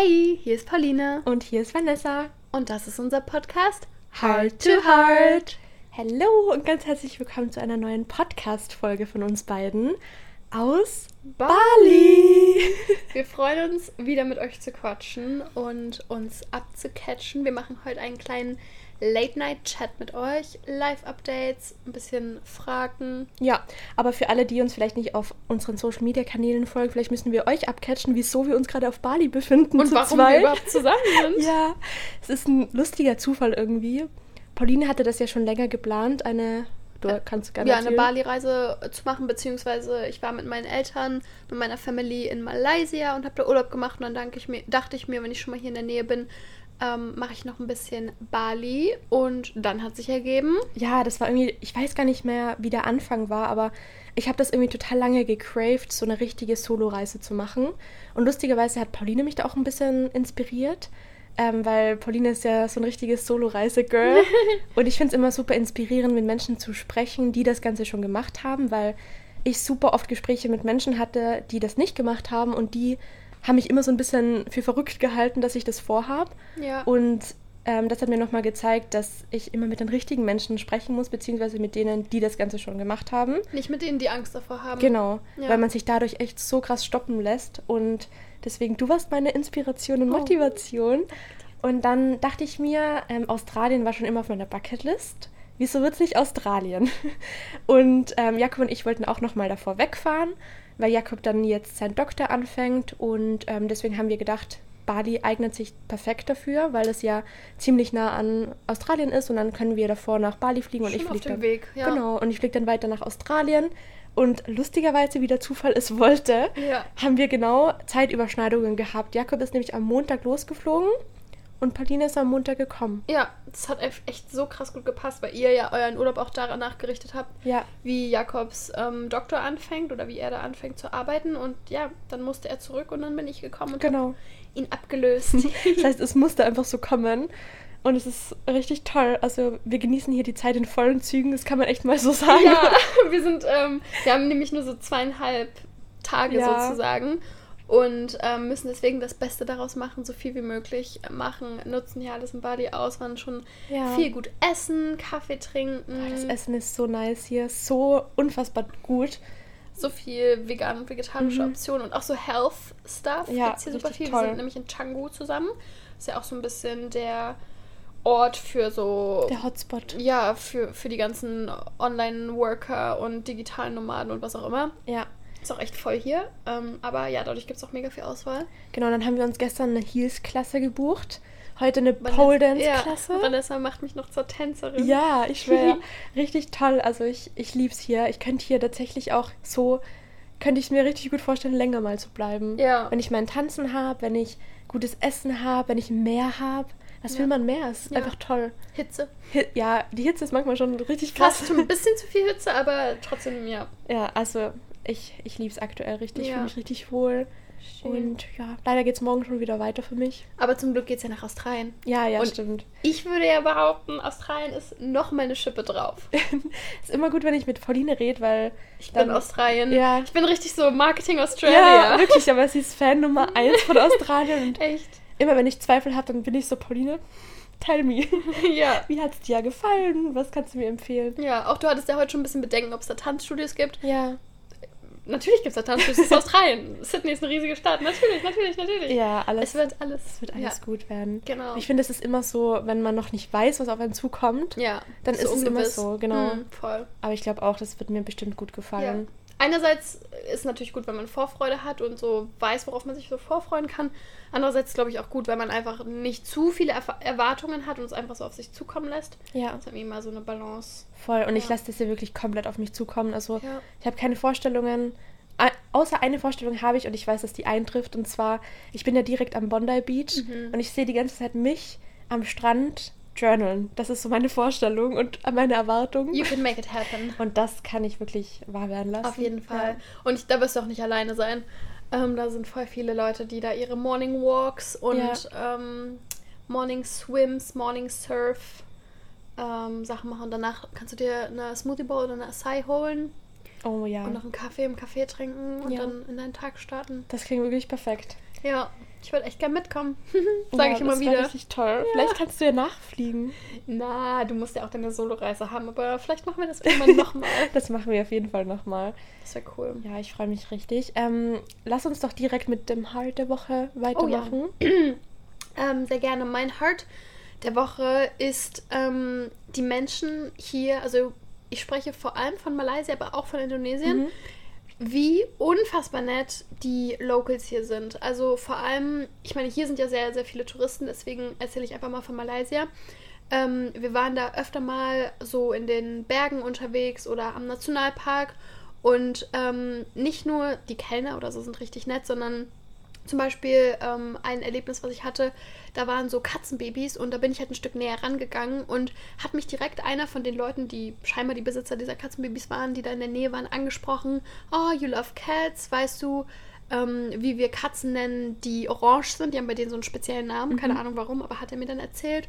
Hey, hier ist Pauline. Und hier ist Vanessa. Und das ist unser Podcast Heart to Heart. Hallo und ganz herzlich willkommen zu einer neuen Podcast-Folge von uns beiden aus Bali. Wir freuen uns, wieder mit euch zu quatschen und uns abzucatchen. Wir machen heute einen kleinen Late-Night-Chat mit euch, Live-Updates, ein bisschen Fragen. Ja, aber für alle, die uns vielleicht nicht auf unseren Social-Media-Kanälen folgen, vielleicht müssen wir euch abcatchen, wieso wir uns gerade auf Bali befinden. Und warum zweit. wir überhaupt zusammen sind. ja, es ist ein lustiger Zufall irgendwie. Pauline hatte das ja schon länger geplant, eine Du kannst gerne Ja, eine Bali-Reise zu machen, beziehungsweise ich war mit meinen Eltern, mit meiner Family in Malaysia und habe da Urlaub gemacht und dann ich mir, dachte ich mir, wenn ich schon mal hier in der Nähe bin, ähm, mache ich noch ein bisschen Bali und dann hat sich ergeben. Ja, das war irgendwie, ich weiß gar nicht mehr, wie der Anfang war, aber ich habe das irgendwie total lange gecraved, so eine richtige Solo-Reise zu machen. Und lustigerweise hat Pauline mich da auch ein bisschen inspiriert. Ähm, weil Pauline ist ja so ein richtiges Solo-Reise-Girl. und ich finde es immer super inspirierend, mit Menschen zu sprechen, die das Ganze schon gemacht haben, weil ich super oft Gespräche mit Menschen hatte, die das nicht gemacht haben und die haben mich immer so ein bisschen für verrückt gehalten, dass ich das vorhabe. Ja. Und ähm, das hat mir nochmal gezeigt, dass ich immer mit den richtigen Menschen sprechen muss, beziehungsweise mit denen, die das Ganze schon gemacht haben. Nicht mit denen, die Angst davor haben. Genau, ja. weil man sich dadurch echt so krass stoppen lässt. Und deswegen, du warst meine Inspiration und oh. Motivation. Oh. Und dann dachte ich mir, ähm, Australien war schon immer auf meiner Bucketlist. Wieso wird es nicht Australien? Und ähm, Jakob und ich wollten auch nochmal davor wegfahren weil Jakob dann jetzt seinen Doktor anfängt und ähm, deswegen haben wir gedacht, Bali eignet sich perfekt dafür, weil es ja ziemlich nah an Australien ist und dann können wir davor nach Bali fliegen und Schon ich fliege dann Weg, ja. genau und ich fliege dann weiter nach Australien und lustigerweise, wie der Zufall es wollte, ja. haben wir genau Zeitüberschneidungen gehabt. Jakob ist nämlich am Montag losgeflogen und Pauline ist am Montag gekommen. Ja, das hat echt so krass gut gepasst, weil ihr ja euren Urlaub auch danach gerichtet habt, ja. wie Jakobs ähm, Doktor anfängt oder wie er da anfängt zu arbeiten. Und ja, dann musste er zurück und dann bin ich gekommen und genau. ihn abgelöst. das heißt, es musste einfach so kommen. Und es ist richtig toll. Also wir genießen hier die Zeit in vollen Zügen, das kann man echt mal so sagen. Ja, wir sind, ähm, wir haben nämlich nur so zweieinhalb Tage ja. sozusagen und ähm, müssen deswegen das Beste daraus machen, so viel wie möglich machen, nutzen hier alles in Bali aus, waren schon ja. viel gut essen, Kaffee trinken. Das Essen ist so nice hier, so unfassbar gut. So viel vegan und vegetarische mhm. Optionen und auch so Health Stuff ja, gibt's hier super viel. Toll. Wir sind nämlich in Canggu zusammen. Ist ja auch so ein bisschen der Ort für so. Der Hotspot. Ja, für, für die ganzen Online-Worker und digitalen Nomaden und was auch immer. Ja. Ist auch echt voll hier. Ähm, aber ja, dadurch gibt es auch mega viel Auswahl. Genau, dann haben wir uns gestern eine Heels-Klasse gebucht. Heute eine Pole Dance-Klasse. Ja, Vanessa macht mich noch zur Tänzerin. Ja, ich schwöre. richtig toll. Also ich, ich liebe es hier. Ich könnte hier tatsächlich auch so, könnte ich mir richtig gut vorstellen, länger mal zu bleiben. Ja. Wenn ich mein Tanzen habe, wenn ich gutes Essen habe, wenn ich mehr habe. Was ja. will man mehr? Es ist ja. einfach toll. Hitze. Hi ja, die Hitze ist manchmal schon richtig krass. Fast ein bisschen zu viel Hitze, aber trotzdem, ja. Ja, also ich, ich liebe es aktuell richtig. Ich fühle mich richtig wohl. Schön. Und ja, leider geht es morgen schon wieder weiter für mich. Aber zum Glück geht es ja nach Australien. Ja, ja, und stimmt. Ich würde ja behaupten, Australien ist noch mal eine Schippe drauf. ist immer gut, wenn ich mit Pauline rede, weil. Ich dann, bin Australien. Ja. Ich bin richtig so Marketing Australia. Ja, wirklich, aber sie ist Fan Nummer eins von Australien. Und Echt? Immer wenn ich Zweifel habe, dann bin ich so, Pauline, tell me. Ja. Wie hat es dir gefallen? Was kannst du mir empfehlen? Ja, auch du hattest ja heute schon ein bisschen Bedenken, ob es da Tanzstudios gibt. Ja. Natürlich gibt es da Tanzstudios. Es ist Australien. Sydney ist eine riesige Stadt. Natürlich, natürlich, natürlich. Ja, alles. Es wird alles, es wird alles ja. gut werden. Genau. Ich finde, es ist immer so, wenn man noch nicht weiß, was auf einen zukommt, ja, dann so ist es immer so, genau. Mhm, voll. Aber ich glaube auch, das wird mir bestimmt gut gefallen. Ja. Einerseits ist es natürlich gut, wenn man Vorfreude hat und so weiß, worauf man sich so vorfreuen kann. Andererseits glaube ich auch gut, wenn man einfach nicht zu viele Erwartungen hat und es einfach so auf sich zukommen lässt. Ja. Das ist irgendwie mal so eine Balance. Voll. Und ja. ich lasse das hier wirklich komplett auf mich zukommen. Also ja. ich habe keine Vorstellungen. Außer eine Vorstellung habe ich und ich weiß, dass die eintrifft. Und zwar, ich bin ja direkt am Bondi Beach mhm. und ich sehe die ganze Zeit mich am Strand journalen. Das ist so meine Vorstellung und meine Erwartung. You can make it happen. Und das kann ich wirklich wahr werden lassen. Auf jeden Fall. Ja. Und ich, da wirst du auch nicht alleine sein. Ähm, da sind voll viele Leute, die da ihre Morning Walks und ja. ähm, Morning Swims, Morning Surf ähm, Sachen machen. Danach kannst du dir eine Smoothie Bowl oder eine Acai holen. Oh ja. Und noch einen Kaffee im Kaffee trinken und ja. dann in deinen Tag starten. Das klingt wirklich perfekt. Ja. Ich würde echt gerne mitkommen. Sage ja, ich immer das wieder. Das richtig toll. Ja. Vielleicht kannst du ja nachfliegen. Na, du musst ja auch deine Soloreise haben, aber vielleicht machen wir das irgendwann nochmal. das machen wir auf jeden Fall nochmal. Das wäre cool. Ja, ich freue mich richtig. Ähm, lass uns doch direkt mit dem Heart der Woche weitermachen. Oh, ja. ähm, sehr gerne. Mein Heart der Woche ist ähm, die Menschen hier, also ich spreche vor allem von Malaysia, aber auch von Indonesien. Mhm wie unfassbar nett die Locals hier sind. Also vor allem, ich meine, hier sind ja sehr, sehr viele Touristen, deswegen erzähle ich einfach mal von Malaysia. Ähm, wir waren da öfter mal so in den Bergen unterwegs oder am Nationalpark und ähm, nicht nur die Kellner oder so sind richtig nett, sondern zum Beispiel ähm, ein Erlebnis, was ich hatte, da waren so Katzenbabys und da bin ich halt ein Stück näher rangegangen und hat mich direkt einer von den Leuten, die scheinbar die Besitzer dieser Katzenbabys waren, die da in der Nähe waren, angesprochen. Oh, you love cats, weißt du, ähm, wie wir Katzen nennen, die orange sind. Die haben bei denen so einen speziellen Namen, keine mhm. Ahnung warum, aber hat er mir dann erzählt.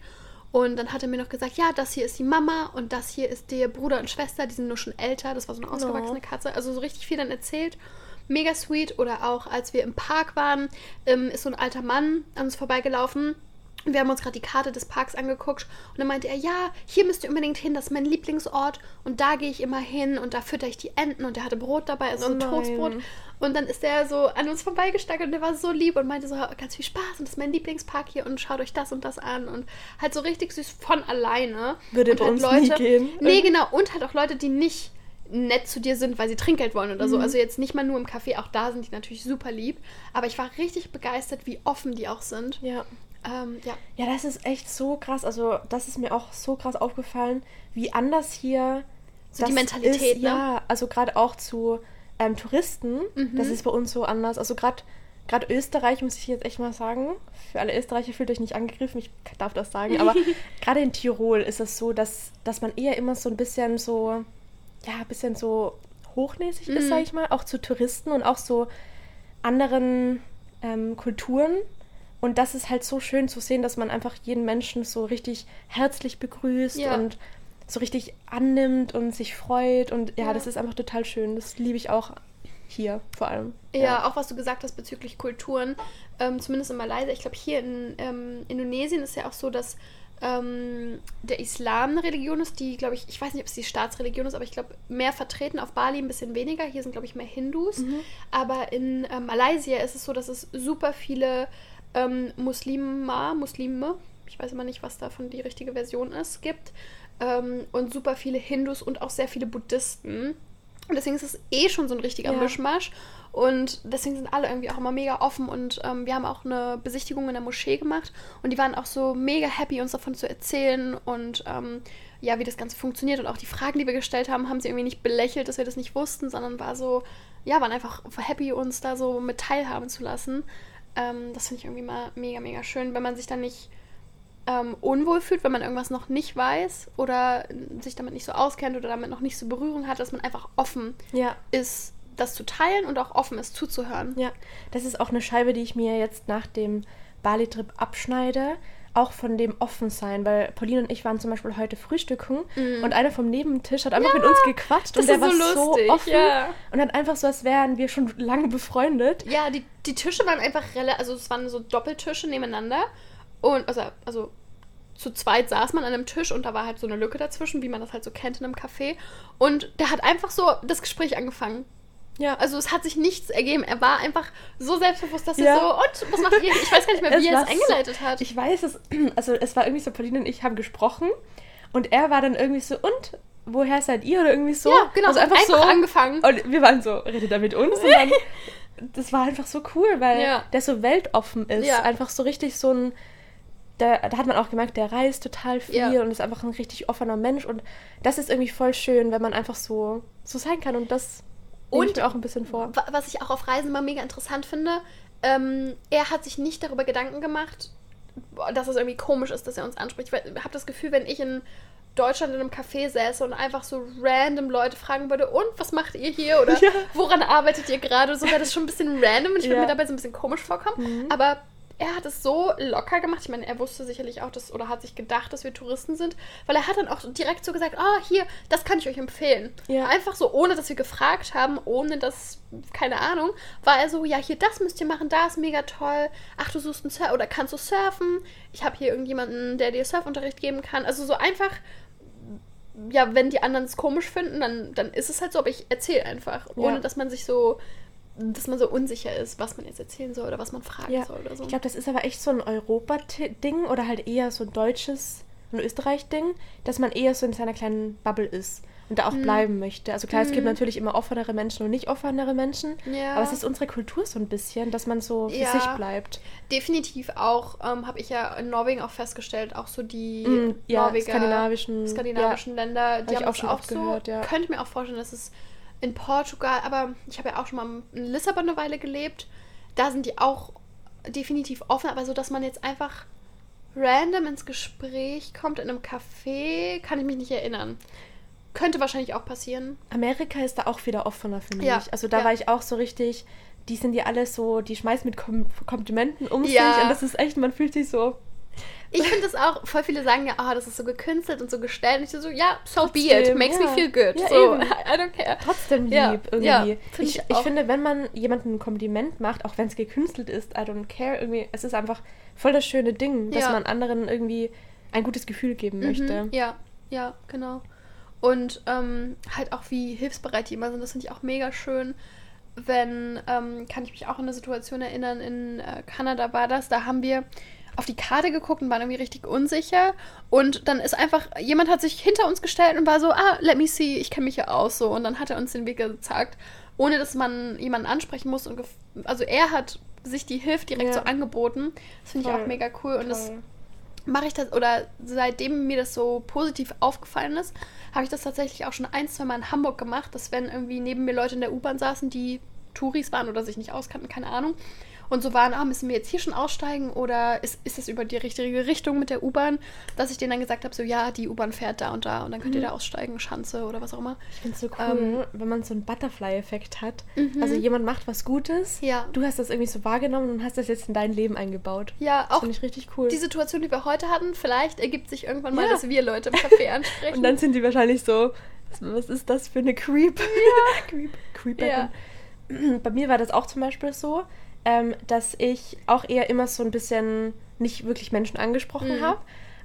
Und dann hat er mir noch gesagt, ja, das hier ist die Mama und das hier ist der Bruder und Schwester, die sind nur schon älter. Das war so eine ausgewachsene Katze. Also so richtig viel dann erzählt mega sweet. Oder auch als wir im Park waren, ähm, ist so ein alter Mann an uns vorbeigelaufen. Wir haben uns gerade die Karte des Parks angeguckt und dann meinte er, ja, hier müsst ihr unbedingt hin, das ist mein Lieblingsort und da gehe ich immer hin und da fütter ich die Enten und er hatte Brot dabei, also oh ein Toastbrot. Und dann ist er so an uns vorbeigestackelt und der war so lieb und meinte so, ganz viel Spaß und das ist mein Lieblingspark hier und schaut euch das und das an und halt so richtig süß von alleine. Würde und halt uns Leute, nie gehen. Nee, genau, und halt auch Leute, die nicht nett zu dir sind, weil sie Trinkgeld wollen oder mhm. so. Also jetzt nicht mal nur im Café, auch da sind die natürlich super lieb. Aber ich war richtig begeistert, wie offen die auch sind. Ja. Ähm, ja. Ja, das ist echt so krass. Also das ist mir auch so krass aufgefallen, wie anders hier so die Mentalität. Ist, ne? Ja, also gerade auch zu ähm, Touristen. Mhm. Das ist bei uns so anders. Also gerade gerade Österreich muss ich jetzt echt mal sagen. Für alle Österreicher fühlt euch nicht angegriffen, ich darf das sagen. Aber gerade in Tirol ist es so, dass, dass man eher immer so ein bisschen so ja, ein bisschen so hochnäsig mhm. ist, sag ich mal, auch zu Touristen und auch so anderen ähm, Kulturen. Und das ist halt so schön zu sehen, dass man einfach jeden Menschen so richtig herzlich begrüßt ja. und so richtig annimmt und sich freut. Und ja, ja, das ist einfach total schön. Das liebe ich auch hier vor allem. Ja, ja, auch was du gesagt hast bezüglich Kulturen, ähm, zumindest in Malaysia. Ich glaube, hier in ähm, Indonesien ist ja auch so, dass ähm, der Islam eine Religion ist, die, glaube ich, ich weiß nicht, ob es die Staatsreligion ist, aber ich glaube, mehr vertreten. Auf Bali ein bisschen weniger. Hier sind, glaube ich, mehr Hindus. Mhm. Aber in äh, Malaysia ist es so, dass es super viele ähm, Muslima, Muslime, ich weiß immer nicht, was davon die richtige Version ist, gibt. Ähm, und super viele Hindus und auch sehr viele Buddhisten. Und deswegen ist es eh schon so ein richtiger ja. Mischmasch. Und deswegen sind alle irgendwie auch immer mega offen und ähm, wir haben auch eine Besichtigung in der Moschee gemacht und die waren auch so mega happy, uns davon zu erzählen und ähm, ja, wie das Ganze funktioniert und auch die Fragen, die wir gestellt haben, haben sie irgendwie nicht belächelt, dass wir das nicht wussten, sondern war so, ja, waren einfach happy, uns da so mit teilhaben zu lassen. Ähm, das finde ich irgendwie mal mega, mega schön, wenn man sich dann nicht ähm, unwohl fühlt, wenn man irgendwas noch nicht weiß oder sich damit nicht so auskennt oder damit noch nicht so Berührung hat, dass man einfach offen ja. ist das zu teilen und auch offen ist zuzuhören. Ja, das ist auch eine Scheibe, die ich mir jetzt nach dem Bali-Trip abschneide. Auch von dem Offensein, weil Pauline und ich waren zum Beispiel heute frühstücken mm. und einer vom Nebentisch hat einfach ja, mit uns gequatscht und der war so, lustig, offen ja. und hat einfach so, als wären wir schon lange befreundet. Ja, die, die Tische waren einfach relativ, also es waren so Doppeltische nebeneinander und also, also zu zweit saß man an einem Tisch und da war halt so eine Lücke dazwischen, wie man das halt so kennt in einem Café. Und der hat einfach so das Gespräch angefangen. Ja. Also es hat sich nichts ergeben. Er war einfach so selbstbewusst, dass ja. er so, und was macht ihr? Ich weiß gar nicht mehr, wie er es eingeleitet so, hat. Ich weiß es, also es war irgendwie so, Pauline und ich haben gesprochen und er war dann irgendwie so, und woher seid ihr? Oder irgendwie so. Ja, genau. Also einfach, einfach so angefangen. Und wir waren so, redet er mit uns? Und dann, das war einfach so cool, weil ja. der so weltoffen ist. Ja. Einfach so richtig so ein da, da, hat man auch gemerkt, der reist total viel ja. und ist einfach ein richtig offener Mensch. Und das ist irgendwie voll schön, wenn man einfach so, so sein kann. Und das und ich auch ein bisschen vor. Was ich auch auf Reisen immer mega interessant finde, ähm, er hat sich nicht darüber Gedanken gemacht, dass es irgendwie komisch ist, dass er uns anspricht. Ich habe das Gefühl, wenn ich in Deutschland in einem Café säße und einfach so random Leute fragen würde, und was macht ihr hier? Oder ja. woran arbeitet ihr gerade? So wäre das schon ein bisschen random und ich würde ja. mir dabei so ein bisschen komisch vorkommen. Mhm. Aber er hat es so locker gemacht. Ich meine, er wusste sicherlich auch, dass, oder hat sich gedacht, dass wir Touristen sind, weil er hat dann auch direkt so gesagt, ah, oh, hier, das kann ich euch empfehlen. Ja. Einfach so, ohne dass wir gefragt haben, ohne dass, keine Ahnung, war er so, ja, hier, das müsst ihr machen, da ist mega toll. Ach, du suchst einen Surf, oder kannst du surfen? Ich habe hier irgendjemanden, der dir Surfunterricht geben kann. Also so einfach ja, wenn die anderen es komisch finden, dann, dann ist es halt so, aber ich erzähle einfach, ohne ja. dass man sich so dass man so unsicher ist, was man jetzt erzählen soll oder was man fragen ja. soll oder so. Ich glaube, das ist aber echt so ein Europa-Ding oder halt eher so ein deutsches, ein Österreich-Ding, dass man eher so in seiner kleinen Bubble ist und da auch hm. bleiben möchte. Also klar, hm. es gibt mhm. natürlich immer offenere Menschen und nicht offenere Menschen, ja. aber es ist unsere Kultur so ein bisschen, dass man so für ja. sich bleibt. Definitiv auch, ähm, habe ich ja in Norwegen auch festgestellt, auch so die mm, ja, Norweger, skandinavischen, skandinavischen Länder, die haben auch schon auch so, gehört, ja. könnte mir auch vorstellen, dass es in Portugal, aber ich habe ja auch schon mal in Lissabon eine Weile gelebt. Da sind die auch definitiv offen, aber so, dass man jetzt einfach random ins Gespräch kommt in einem Café, kann ich mich nicht erinnern. Könnte wahrscheinlich auch passieren. Amerika ist da auch wieder offener, finde ja. ich. Also da ja. war ich auch so richtig, die sind ja alle so, die schmeißen mit Kom Komplimenten um ja. sich und das ist echt, man fühlt sich so ich finde das auch, voll viele sagen ja, oh, das ist so gekünstelt und so gestellt. Und ich so, ja, so Trotzdem, be it. Makes ja. me feel good. Ja, so, eben. I don't care. Trotzdem lieb, ja. irgendwie. Ja, find ich, ich, ich finde, wenn man jemandem ein Kompliment macht, auch wenn es gekünstelt ist, I don't care, irgendwie, es ist einfach voll das schöne Ding, dass man anderen irgendwie ein gutes Gefühl geben mhm. möchte. Ja, ja, genau. Und ähm, halt auch wie hilfsbereit die immer sind, das finde ich auch mega schön wenn, ähm, kann ich mich auch an eine Situation erinnern, in äh, Kanada war das, da haben wir auf die Karte geguckt und waren irgendwie richtig unsicher. Und dann ist einfach, jemand hat sich hinter uns gestellt und war so, ah, let me see, ich kenne mich ja aus so. Und dann hat er uns den Weg gezeigt, ohne dass man jemanden ansprechen muss. Und also er hat sich die Hilfe direkt ja. so angeboten. Das finde ich auch mega cool. Und Toll. das mache ich das, oder seitdem mir das so positiv aufgefallen ist, habe ich das tatsächlich auch schon ein, zwei Mal in Hamburg gemacht, dass wenn irgendwie neben mir Leute in der U-Bahn saßen, die Touris waren oder sich nicht auskannten, keine Ahnung, und so waren, ah, müssen wir jetzt hier schon aussteigen oder ist, ist das über die richtige Richtung mit der U-Bahn, dass ich denen dann gesagt habe, so ja, die U-Bahn fährt da und da und dann könnt mhm. ihr da aussteigen, Schanze oder was auch immer. Ich finde es so cool, ähm, wenn man so einen Butterfly-Effekt hat. Mhm. Also jemand macht was Gutes, ja. du hast das irgendwie so wahrgenommen und hast das jetzt in dein Leben eingebaut. Ja, auch finde ich richtig cool. Die Situation, die wir heute hatten, vielleicht ergibt sich irgendwann mal, ja. dass wir Leute im Café ansprechen. und dann sind die wahrscheinlich so, was ist das für eine Creep? Ja. Creep. Creep. Ja. Bei mir war das auch zum Beispiel so ähm, dass ich auch eher immer so ein bisschen nicht wirklich Menschen angesprochen mhm. habe.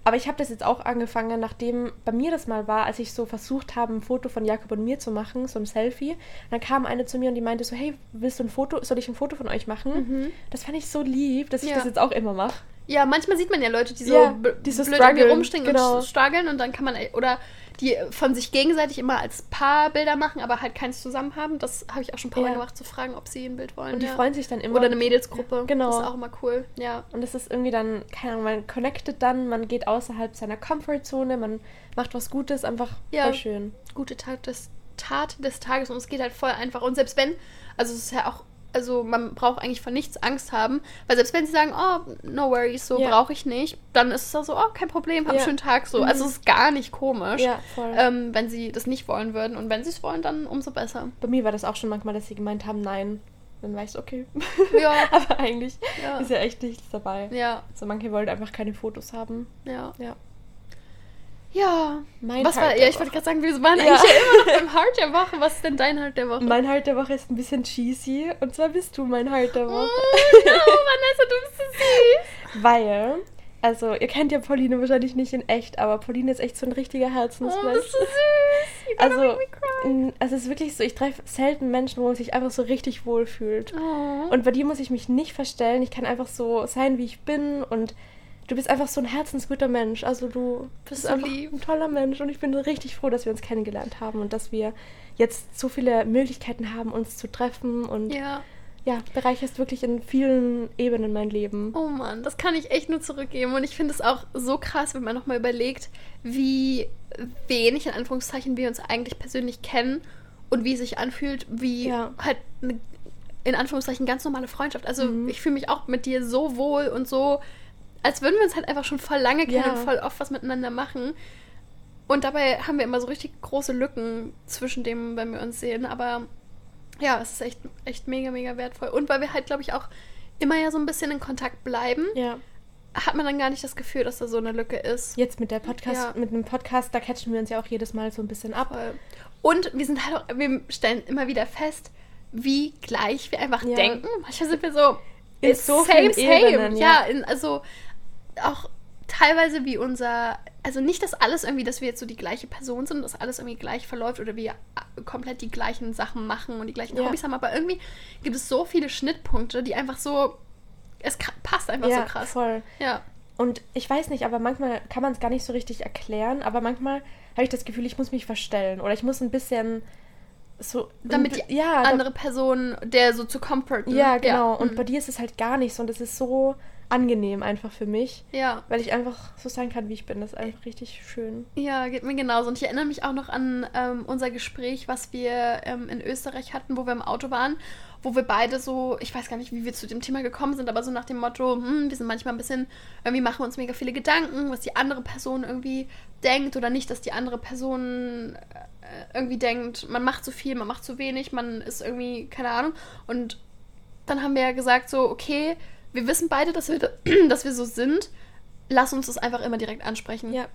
Aber ich habe das jetzt auch angefangen, nachdem bei mir das mal war, als ich so versucht habe, ein Foto von Jakob und mir zu machen, so ein Selfie. Dann kam eine zu mir und die meinte so, hey, willst du ein Foto, soll ich ein Foto von euch machen? Mhm. Das fand ich so lieb, dass ich ja. das jetzt auch immer mache. Ja, manchmal sieht man ja Leute, die so ja, die so blöd rumstehen genau. und strugglen und dann kann man, oder die von sich gegenseitig immer als Paar Bilder machen, aber halt keins zusammen haben. Das habe ich auch schon ein paar ja. Mal gemacht, zu fragen, ob sie ein Bild wollen. Und die ja. freuen sich dann immer. Oder eine Mädelsgruppe. Genau. Das ist auch immer cool. Ja. Und das ist irgendwie dann, keine Ahnung, man connectet dann, man geht außerhalb seiner Comfortzone, man macht was Gutes, einfach ja. voll schön. Gute Tat des, Tat des Tages und es geht halt voll einfach. Und selbst wenn, also es ist ja auch also man braucht eigentlich vor nichts Angst haben, weil selbst wenn sie sagen, oh, no worries, so yeah. brauche ich nicht, dann ist es auch so, oh, kein Problem, hab einen schönen Tag, so. Also mhm. Also es ist gar nicht komisch, ja, ähm, wenn sie das nicht wollen würden und wenn sie es wollen, dann umso besser. Bei mir war das auch schon manchmal, dass sie gemeint haben, nein. Dann war ich so, okay. Ja. Aber eigentlich ja. ist ja echt nichts dabei. Ja. Also manche wollen einfach keine Fotos haben. Ja. Ja. Ja, mein Was Heart war, ja, ich wollte gerade sagen, wir waren ja. eigentlich ja immer noch beim Heart der Woche. Was ist denn dein Heart der Woche? Mein Heart der Woche ist ein bisschen cheesy und zwar bist du mein Heart der Woche. Oh, no, Vanessa, du bist so süß. Weil, also ihr kennt ja Pauline wahrscheinlich nicht in echt, aber Pauline ist echt so ein richtiger Herzensmensch. Oh, bist du süß. Also, also es ist wirklich so, ich treffe selten Menschen, wo man sich einfach so richtig wohl fühlt. Oh. Und bei dir muss ich mich nicht verstellen. Ich kann einfach so sein, wie ich bin und du bist einfach so ein herzensguter Mensch. Also du bist so einfach lieb. ein toller Mensch und ich bin richtig froh, dass wir uns kennengelernt haben und dass wir jetzt so viele Möglichkeiten haben, uns zu treffen und ja, ja bereicherst wirklich in vielen Ebenen mein Leben. Oh Mann, das kann ich echt nur zurückgeben und ich finde es auch so krass, wenn man nochmal überlegt, wie wenig in Anführungszeichen wir uns eigentlich persönlich kennen und wie es sich anfühlt, wie ja. halt eine in Anführungszeichen ganz normale Freundschaft. Also mhm. ich fühle mich auch mit dir so wohl und so als würden wir uns halt einfach schon voll lange kennen ja. und voll oft was miteinander machen. Und dabei haben wir immer so richtig große Lücken zwischen dem, wenn wir uns sehen. Aber ja, es ist echt, echt mega, mega wertvoll. Und weil wir halt, glaube ich, auch immer ja so ein bisschen in Kontakt bleiben, Ja. hat man dann gar nicht das Gefühl, dass da so eine Lücke ist. Jetzt mit der Podcast, Ja. mit einem Podcast, da catchen wir uns ja auch jedes Mal so ein bisschen ab. Voll. Und wir sind halt auch, wir stellen immer wieder fest, wie gleich wir einfach Ja. denken. Manchmal sind wir so In so vielen Ebenen, ja. ja. in, also auch teilweise wie unser, also nicht, dass alles irgendwie, dass wir jetzt so die gleiche Person sind, dass alles irgendwie gleich verläuft oder wir äh, komplett die gleichen Sachen machen und die gleichen Ja. Hobbys haben, aber irgendwie gibt es so viele Schnittpunkte, die einfach so, es passt einfach ja, so krass. voll. Ja. Und ich weiß nicht, aber manchmal kann man es gar nicht so richtig erklären, aber manchmal habe ich das Gefühl, ich muss mich verstellen oder ich muss ein bisschen so Damit die ja, Andere Person, der so zu comforten. ja, genau. Und mhm. bei dir ist es halt gar nicht so und das ist so angenehm einfach für mich, ja. weil ich einfach so sein kann, wie ich bin. Das ist einfach richtig schön. Ja, geht mir genauso. Und ich erinnere mich auch noch an ähm, unser Gespräch, was wir ähm, in Österreich hatten, wo wir im Auto waren, wo wir beide so, ich weiß gar nicht, wie wir zu dem Thema gekommen sind, aber so nach dem Motto, hm, wir sind manchmal ein bisschen, irgendwie machen wir uns mega viele Gedanken, was die andere Person irgendwie denkt oder nicht, dass die andere Person äh, irgendwie denkt, man macht zu viel, man macht zu wenig, man ist irgendwie, keine Ahnung. Und dann haben wir ja gesagt so, okay, wir wissen beide, dass wir, dass wir so sind. Lass uns das einfach immer direkt ansprechen Ja,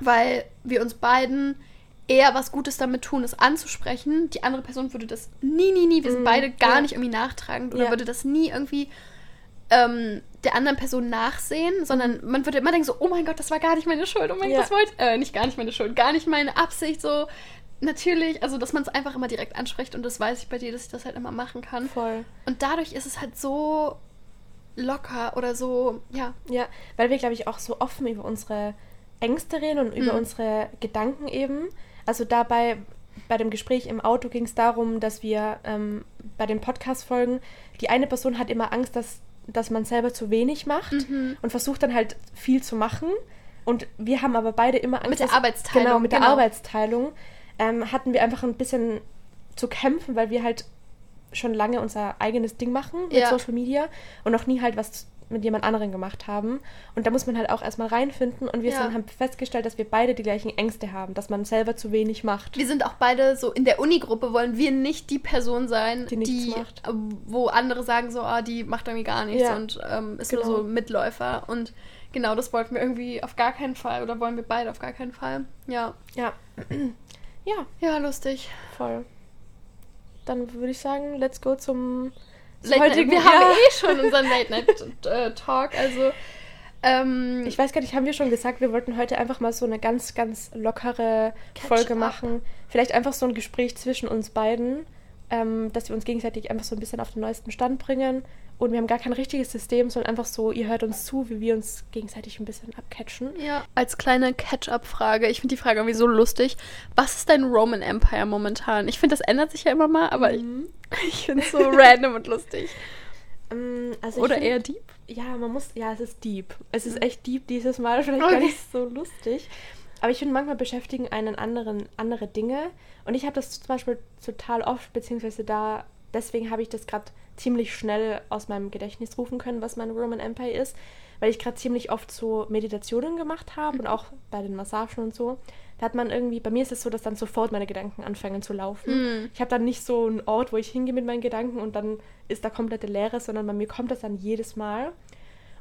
weil wir uns beiden eher was Gutes damit tun, es anzusprechen. Die andere Person würde das nie, nie, nie, wir sind Mm, beide gar ja. nicht irgendwie nachtragend oder Ja. würde das nie irgendwie ähm, der anderen Person nachsehen, sondern man würde immer denken so, oh mein Gott, das war gar nicht meine Schuld, oh mein Ja. Gott, das wollte, äh, nicht gar nicht meine Schuld, gar nicht meine Absicht, so, natürlich, also, dass man es einfach immer direkt anspricht und das weiß ich bei dir, dass ich das halt immer machen kann. voll. Und dadurch ist es halt so locker oder so, ja, Ja, weil wir, glaube ich, auch so offen über unsere Ängste reden und über Mhm. unsere Gedanken eben. Also dabei, bei dem Gespräch im Auto ging es darum, dass wir ähm, bei den Podcast-Folgen, die eine Person hat immer Angst, dass, dass man selber zu wenig macht Mhm. und versucht dann halt viel zu machen. Und wir haben aber beide immer Angst. Mit der dass- Arbeitsteilung, Genau, mit der genau. Arbeitsteilung ähm, hatten wir einfach ein bisschen zu kämpfen, weil wir halt schon lange unser eigenes Ding machen mit Ja. Social Media und noch nie halt was mit jemand anderen gemacht haben. Und da muss man halt auch erstmal reinfinden und wir Ja. sind, haben festgestellt, dass wir beide die gleichen Ängste haben, dass man selber zu wenig macht. Wir sind auch beide so in der Uni-Gruppe, wollen wir nicht die Person sein, Die die, macht. äh, wo andere sagen so, ah, die macht irgendwie gar nichts Ja. und ähm, ist Genau. nur so Mitläufer. Und genau, das wollten wir irgendwie auf gar keinen Fall oder wollen wir beide auf gar keinen Fall. Ja. Ja. ja, Ja, lustig. voll. Dann würde ich sagen, let's go zum, zum Late Night. heutigen Wir ja. haben eh schon unseren Late-Night-Talk, also ähm, Ich weiß gar nicht, haben wir schon gesagt, wir wollten heute einfach mal so eine ganz, ganz lockere Folge up. machen. Vielleicht einfach so ein Gespräch zwischen uns beiden, ähm, dass wir uns gegenseitig einfach so ein bisschen auf den neuesten Stand bringen. Und wir haben gar kein richtiges System, sondern einfach so, ihr hört uns zu, wie wir uns gegenseitig ein bisschen abcatchen. Ja, als kleine Catch-up-Frage, ich finde die Frage irgendwie so lustig. Was ist dein Roman Empire momentan? Ich finde, das ändert sich ja immer mal, aber Mhm. ich, ich finde es so random und lustig. Ähm, also Oder find- eher deep? Ja, man muss, ja, es ist deep. Es ist echt deep dieses Mal, vielleicht gar Okay. nicht so lustig. Aber ich finde, manchmal beschäftigen einen anderen andere Dinge. Und ich habe das zum Beispiel total oft, beziehungsweise da, deswegen habe ich das gerade ziemlich schnell aus meinem Gedächtnis rufen können, was mein Roman Empire ist, weil ich gerade ziemlich oft so Meditationen gemacht habe und auch bei den Massagen und so. Da hat man irgendwie, bei mir ist es so, dass dann sofort meine Gedanken anfangen zu laufen. Hm. Ich habe dann nicht so einen Ort, wo ich hingehe mit meinen Gedanken und dann ist da komplette Leere, sondern bei mir kommt das dann jedes Mal.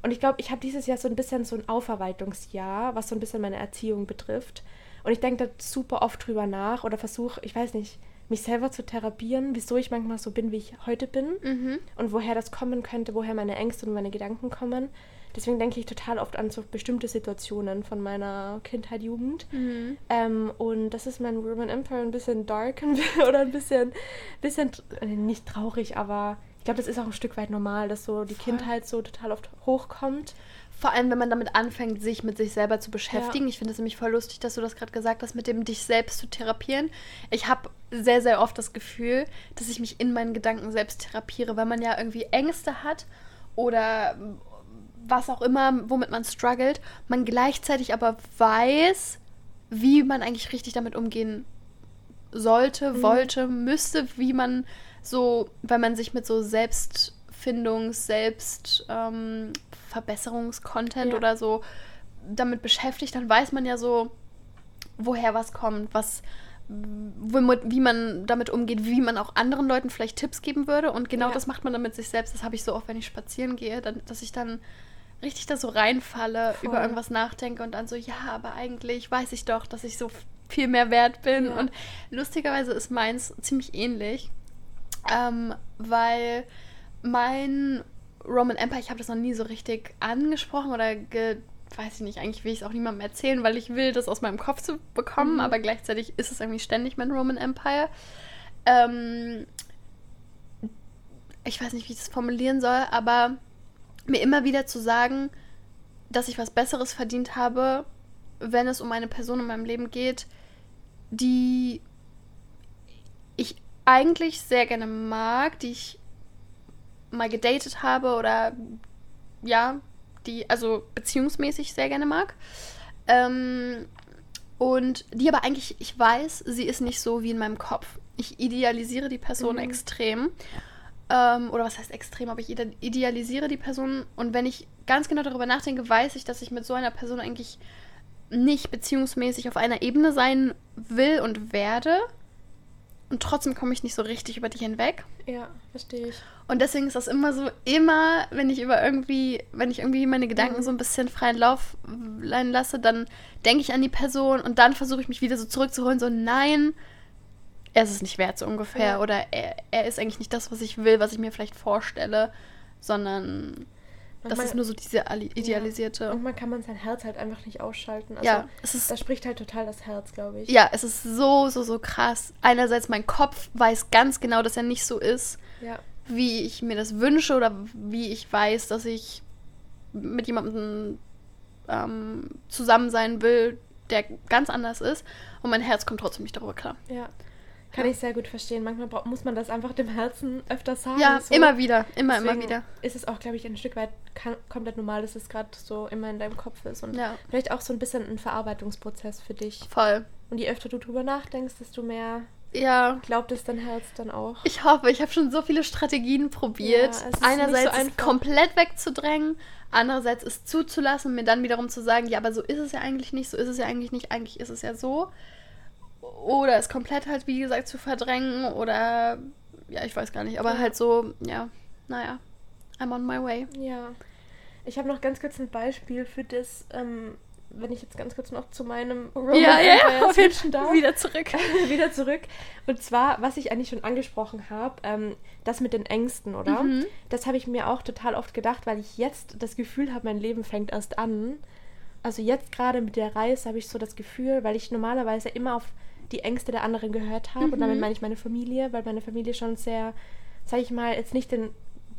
Und ich glaube, ich habe dieses Jahr so ein bisschen so ein Aufarbeitungsjahr, was so ein bisschen meine Erziehung betrifft. Und ich denke da super oft drüber nach oder versuche, ich weiß nicht, mich selber zu therapieren, wieso ich manchmal so bin, wie ich heute bin Mhm. und woher das kommen könnte, woher meine Ängste und meine Gedanken kommen. Deswegen denke ich total oft an so bestimmte Situationen von meiner Kindheit, Jugend. Mhm. Ähm, und das ist mein Roman Empire ein bisschen dark oder ein bisschen, bisschen äh, nicht traurig, aber ich glaube, das ist auch ein Stück weit normal, dass so die Voll. Kindheit so total oft hochkommt. Vor allem, wenn man damit anfängt, sich mit sich selber zu beschäftigen. Ich finde es nämlich voll lustig, dass du das gerade gesagt hast, mit dem dich selbst zu therapieren. Ich habe sehr, sehr oft das Gefühl, dass ich mich in meinen Gedanken selbst therapiere, weil man ja irgendwie Ängste hat oder was auch immer, womit man struggelt. Man gleichzeitig aber weiß, wie man eigentlich richtig damit umgehen sollte, Mhm. wollte, müsste, wie man so, wenn man sich mit so Selbstfindungs-, Selbst, ähm, Verbesserungskontent Ja. oder so damit beschäftigt, dann weiß man ja so, woher was kommt, was, wie man damit umgeht, wie man auch anderen Leuten vielleicht Tipps geben würde. Und genau ja. das macht man dann mit sich selbst. Das habe ich so oft, wenn ich spazieren gehe, dann, dass ich dann richtig da so reinfalle, Voll. über irgendwas nachdenke und dann so, ja, aber eigentlich weiß ich doch, dass ich so viel mehr wert bin. Ja. Und lustigerweise ist meins ziemlich ähnlich, ähm, weil mein Roman Empire, ich habe das noch nie so richtig angesprochen oder ge weiß ich nicht, eigentlich will ich es auch niemandem erzählen, weil ich will, das aus meinem Kopf zu bekommen, mhm. aber gleichzeitig ist es irgendwie ständig mein Roman Empire. Ähm, ich weiß nicht, wie ich das formulieren soll, aber mir immer wieder zu sagen, dass ich was Besseres verdient habe, wenn es um eine Person in meinem Leben geht, die ich eigentlich sehr gerne mag, die ich mal gedatet habe oder ja, die also beziehungsmäßig sehr gerne mag. Ähm, und die aber eigentlich, ich weiß, sie ist nicht so wie in meinem Kopf. Ich idealisiere die Person mhm. extrem. Ähm, oder was heißt extrem, aber ich idealisiere die Person. Und wenn ich ganz genau darüber nachdenke, weiß ich, dass ich mit so einer Person eigentlich nicht beziehungsmäßig auf einer Ebene sein will und werde. Und trotzdem komme ich nicht so richtig über die hinweg. Ja, verstehe ich. Und deswegen ist das immer so, immer, wenn ich über irgendwie, wenn ich irgendwie meine Gedanken mhm. so ein bisschen freien Lauf lasse, dann denke ich an die Person und dann versuche ich mich wieder so zurückzuholen, so nein, er ist es nicht wert, so ungefähr. Ja. Oder er, er ist eigentlich nicht das, was ich will, was ich mir vielleicht vorstelle, sondern das ist nur so diese idealisierte. Ja. Und man kann man sein Herz halt einfach nicht ausschalten. Also ja, es ist. Da spricht halt total das Herz, glaube ich. Ja, es ist so, so, so krass. Einerseits mein Kopf weiß ganz genau, dass er nicht so ist, ja. wie ich mir das wünsche oder wie ich weiß, dass ich mit jemandem ähm, zusammen sein will, der ganz anders ist. Und mein Herz kommt trotzdem nicht darüber klar. Ja. Kann ja. ich sehr gut verstehen. Manchmal muss man das einfach dem Herzen öfter sagen. Ja, so. immer wieder. Immer, Deswegen immer wieder. Ist es auch, glaube ich, ein Stück weit komplett normal, dass es gerade so immer in deinem Kopf ist. Und ja. vielleicht auch so ein bisschen ein Verarbeitungsprozess für dich. Voll. Und je öfter du drüber nachdenkst, desto mehr ja. glaubt es dein Herz dann auch. Ich hoffe, ich habe schon so viele Strategien probiert. Ja, Einerseits so komplett wegzudrängen, andererseits es zuzulassen, mir dann wiederum zu sagen, ja, aber so ist es ja eigentlich nicht, so ist es ja eigentlich nicht, eigentlich ist es ja so. Oder es komplett halt, wie gesagt, zu verdrängen oder ja, ich weiß gar nicht, aber halt so, ja, naja, I'm on my way. Ja. Ich habe noch ganz kurz ein Beispiel für das, ähm, wenn ich jetzt ganz kurz noch zu meinem Roman ja, ja, switchen darf. Wieder zurück. wieder zurück. Und zwar, was ich eigentlich schon angesprochen habe, ähm, das mit den Ängsten, oder? Mhm. Das habe ich mir auch total oft gedacht, weil ich jetzt das Gefühl habe, mein Leben fängt erst an. Also jetzt gerade mit der Reise habe ich so das Gefühl, weil ich normalerweise immer auf die Ängste der anderen gehört habe. Mhm. Und damit mhm. meine ich meine Familie, weil meine Familie schon sehr, sage ich mal, jetzt nicht den,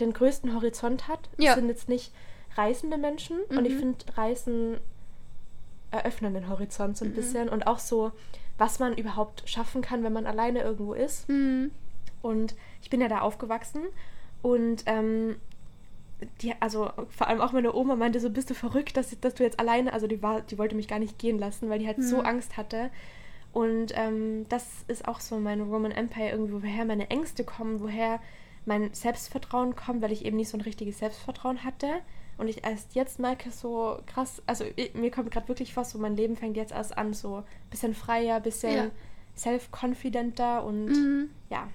den größten Horizont hat. Ja. sind jetzt nicht reisende Menschen. Mhm. Und ich mhm. finde, Reisen eröffnen den Horizont so ein mhm. bisschen. Und auch so, was man überhaupt schaffen kann, wenn man alleine irgendwo ist. Mhm. Und ich bin ja da aufgewachsen. Und ähm, die, also vor allem auch meine Oma meinte so, bist du verrückt, dass, dass du jetzt alleine, also die war, die wollte mich gar nicht gehen lassen, weil die halt mhm. so Angst hatte. Und ähm, das ist auch so mein Roman Empire, irgendwo, woher meine Ängste kommen, woher mein Selbstvertrauen kommt, weil ich eben nicht so ein richtiges Selbstvertrauen hatte. Und ich erst jetzt merke, so krass, also ich, mir kommt gerade wirklich vor, so mein Leben fängt jetzt erst an, so ein bisschen freier, bisschen ja. self-confidenter und mhm. ja.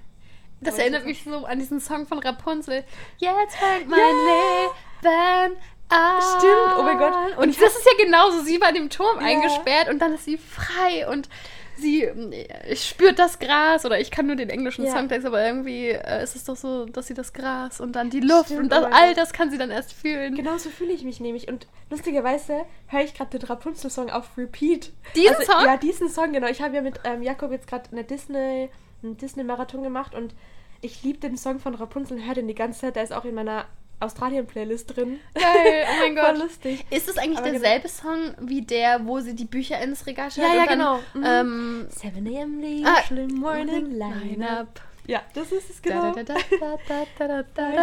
Das erinnert mich so an diesen Song von Rapunzel. Jetzt fängt mein ja. Leben an. Stimmt, oh mein Gott. Und, und das ist ja genauso, sie war in dem Turm ja. eingesperrt und dann ist sie frei und sie spürt das Gras oder ich kann nur den englischen ja. Songtext, aber irgendwie äh, ist es doch so, dass sie das Gras und dann die Luft Stimmt, und das, all das kann sie dann erst fühlen. Genau so fühle ich mich nämlich und lustigerweise höre ich gerade den Rapunzel-Song auf Repeat. Diesen also, Song? Ja, diesen Song, genau. Ich habe ja mit ähm, Jakob jetzt gerade eine Disney, einen Disney-Marathon gemacht und ich liebe den Song von Rapunzel und höre den die ganze Zeit. Der ist auch in meiner Australien-Playlist drin. Geil, oh mein Gott. Voll lustig. Ist es eigentlich Aber derselbe genau. Song wie der, wo sie die Bücher ins Regal stellt? Ja, ja, dann, genau. Mhm. Ähm, 7 a.m. the ah, morning line-up. Ja, das ist es genau. Da, da, da,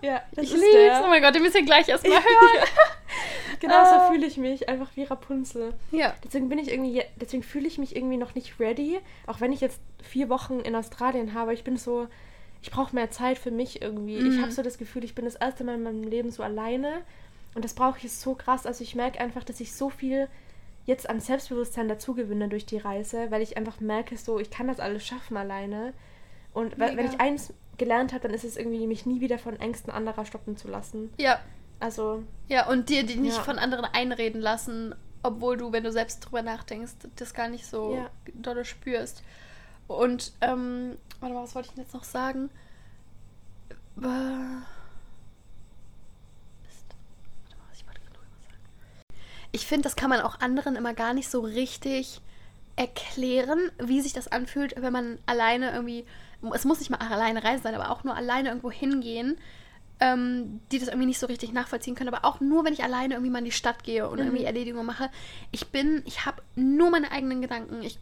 ja, das ich ist lieb's. Der. Oh mein Gott, den müssen wir gleich erstmal hören. genau so ah. fühle ich mich, einfach wie Rapunzel. Ja. Deswegen bin ich irgendwie, deswegen fühle ich mich irgendwie noch nicht ready, auch wenn ich jetzt vier Wochen in Australien habe. Ich bin so, ich brauche mehr Zeit für mich irgendwie. Mhm. Ich habe so das Gefühl, ich bin das erste Mal in meinem Leben so alleine und das brauche ich so krass. Also ich merke einfach, dass ich so viel jetzt an Selbstbewusstsein dazugewinne durch die Reise, weil ich einfach merke, so, ich kann das alles schaffen alleine. Und Mega. wenn ich eins gelernt habe, dann ist es irgendwie, mich nie wieder von Ängsten anderer stoppen zu lassen. Ja. Also. Ja, und dir die nicht ja. von anderen einreden lassen, obwohl du, wenn du selbst drüber nachdenkst, das gar nicht so ja. dolle spürst. Und, ähm, warte mal, was wollte ich denn jetzt noch sagen? Äh, ich finde, das kann man auch anderen immer gar nicht so richtig erklären, wie sich das anfühlt, wenn man alleine irgendwie, es muss nicht mal alleine reisen sein, aber auch nur alleine irgendwo hingehen, ähm, die das irgendwie nicht so richtig nachvollziehen können. Aber auch nur, wenn ich alleine irgendwie mal in die Stadt gehe und mhm. irgendwie Erledigungen mache. Ich bin, ich habe nur meine eigenen Gedanken. Ich,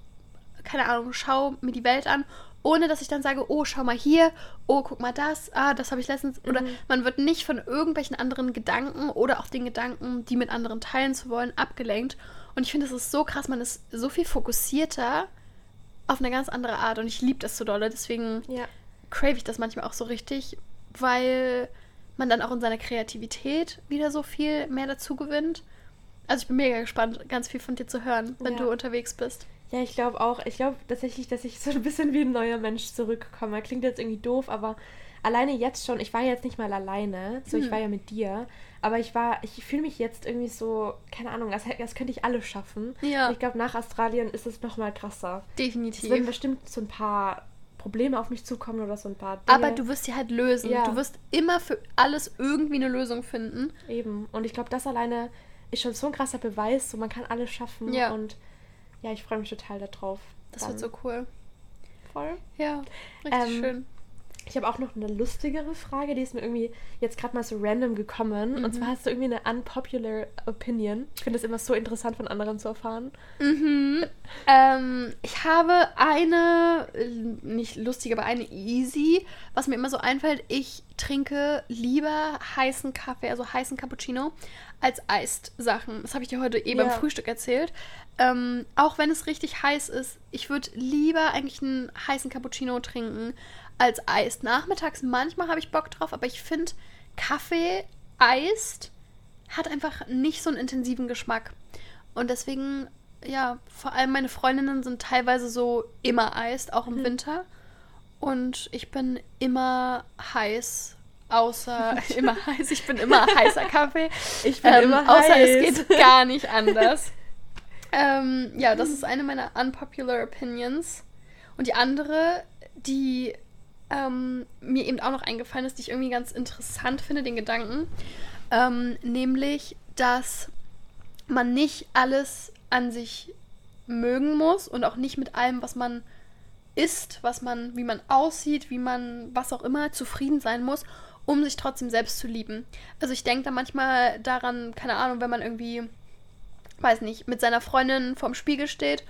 keine Ahnung, schaue mir die Welt an ohne dass ich dann sage, oh, schau mal hier, oh, guck mal das, ah, das habe ich letztens. Mhm. Oder man wird nicht von irgendwelchen anderen Gedanken oder auch den Gedanken, die mit anderen teilen zu wollen, abgelenkt. Und ich finde, es ist so krass, man ist so viel fokussierter auf eine ganz andere Art. Und ich liebe das so dolle. Deswegen ja. crave ich das manchmal auch so richtig, weil man dann auch in seiner Kreativität wieder so viel mehr dazu gewinnt. Also ich bin mega gespannt, ganz viel von dir zu hören, wenn ja. du unterwegs bist. Ja, ich glaube auch. Ich glaube tatsächlich, dass ich so ein bisschen wie ein neuer Mensch zurückkomme. Klingt jetzt irgendwie doof, aber alleine jetzt schon, ich war jetzt nicht mal alleine, so hm. ich war ja mit dir, aber ich war, ich fühle mich jetzt irgendwie so, keine Ahnung, als, als könnte ich alles schaffen. Ja. Und ich glaube, nach Australien ist es nochmal krasser. Definitiv. Es werden bestimmt so ein paar Probleme auf mich zukommen oder so ein paar Dinge. Aber du wirst sie halt lösen. Ja. Du wirst immer für alles irgendwie eine Lösung finden. Eben. Und ich glaube, das alleine ist schon so ein krasser Beweis, so man kann alles schaffen ja. und ja, ich freue mich total darauf. Das dann. wird so cool. Voll. Ja, richtig ähm, schön. Ich habe auch noch eine lustigere Frage, die ist mir irgendwie jetzt gerade mal so random gekommen. Mhm. Und zwar hast du irgendwie eine unpopular Opinion. Ich finde es immer so interessant von anderen zu erfahren. Mhm. ähm, ich habe eine, nicht lustig, aber eine easy, was mir immer so einfällt. Ich trinke lieber heißen Kaffee, also heißen Cappuccino, als Eist Sachen. Das habe ich dir heute eben ja. beim Frühstück erzählt. Ähm, auch wenn es richtig heiß ist, ich würde lieber eigentlich einen heißen Cappuccino trinken als Eist. Nachmittags manchmal habe ich Bock drauf, aber ich finde Kaffee Eist hat einfach nicht so einen intensiven Geschmack. Und deswegen, ja, vor allem meine Freundinnen sind teilweise so immer Eist, auch im mhm. Winter. Und ich bin immer heiß außer immer heiß. Ich bin immer heißer Kaffee. Ich bin ähm, immer heiß. Außer es geht gar nicht anders. ähm, ja, das ist eine meiner unpopular Opinions. Und die andere, die ähm, mir eben auch noch eingefallen ist, die ich irgendwie ganz interessant finde, den Gedanken, ähm, nämlich, dass man nicht alles an sich mögen muss und auch nicht mit allem, was man ist, was man, wie man aussieht, wie man, was auch immer, zufrieden sein muss, um sich trotzdem selbst zu lieben. Also ich denke da manchmal daran, keine Ahnung, wenn man irgendwie, weiß nicht, mit seiner Freundin vorm Spiegel steht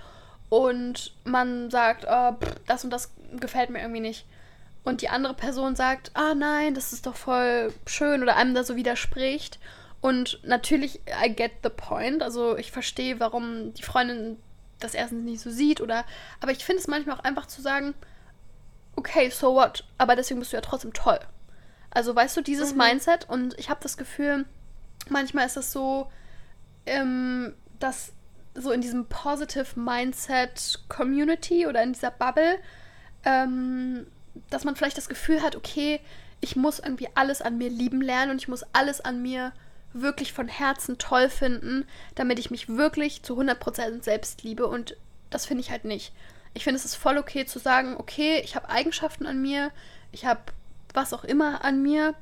und man sagt, oh, pff, das und das gefällt mir irgendwie nicht. Und die andere Person sagt, ah nein, das ist doch voll schön oder einem da so widerspricht. Und natürlich, I get the point. Also ich verstehe, warum die Freundin das erstens nicht so sieht oder. Aber ich finde es manchmal auch einfach zu sagen, okay, so what? Aber deswegen bist du ja trotzdem toll. Also weißt du, dieses mhm. Mindset und ich habe das Gefühl, manchmal ist es so, ähm, dass so in diesem Positive Mindset Community oder in dieser Bubble, ähm, dass man vielleicht das Gefühl hat, okay, ich muss irgendwie alles an mir lieben lernen und ich muss alles an mir wirklich von Herzen toll finden, damit ich mich wirklich zu 100% selbst liebe und das finde ich halt nicht. Ich finde, es ist voll okay zu sagen, okay, ich habe Eigenschaften an mir, ich habe was auch immer an mir,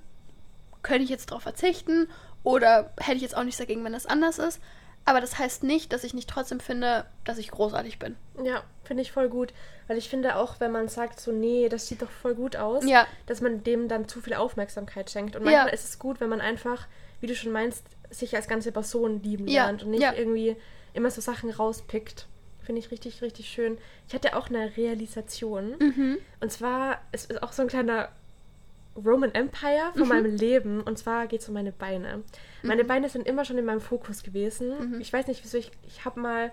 könnte ich jetzt darauf verzichten oder hätte ich jetzt auch nichts dagegen, wenn das anders ist. Aber das heißt nicht, dass ich nicht trotzdem finde, dass ich großartig bin. Ja, finde ich voll gut. Weil ich finde auch, wenn man sagt so, nee, das sieht doch voll gut aus, ja. dass man dem dann zu viel Aufmerksamkeit schenkt. Und manchmal ja. ist es gut, wenn man einfach, wie du schon meinst, sich als ganze Person lieben ja. lernt und nicht irgendwie immer so Sachen rauspickt. Finde ich richtig, richtig schön. Ich hatte auch eine Realisation. Mhm. Und zwar, es ist auch so ein kleiner Roman Empire von mhm. meinem Leben. Und zwar geht es um meine Beine. Meine mhm. Beine sind immer schon in meinem Fokus gewesen. Mhm. Ich weiß nicht, wieso ich. Ich habe mal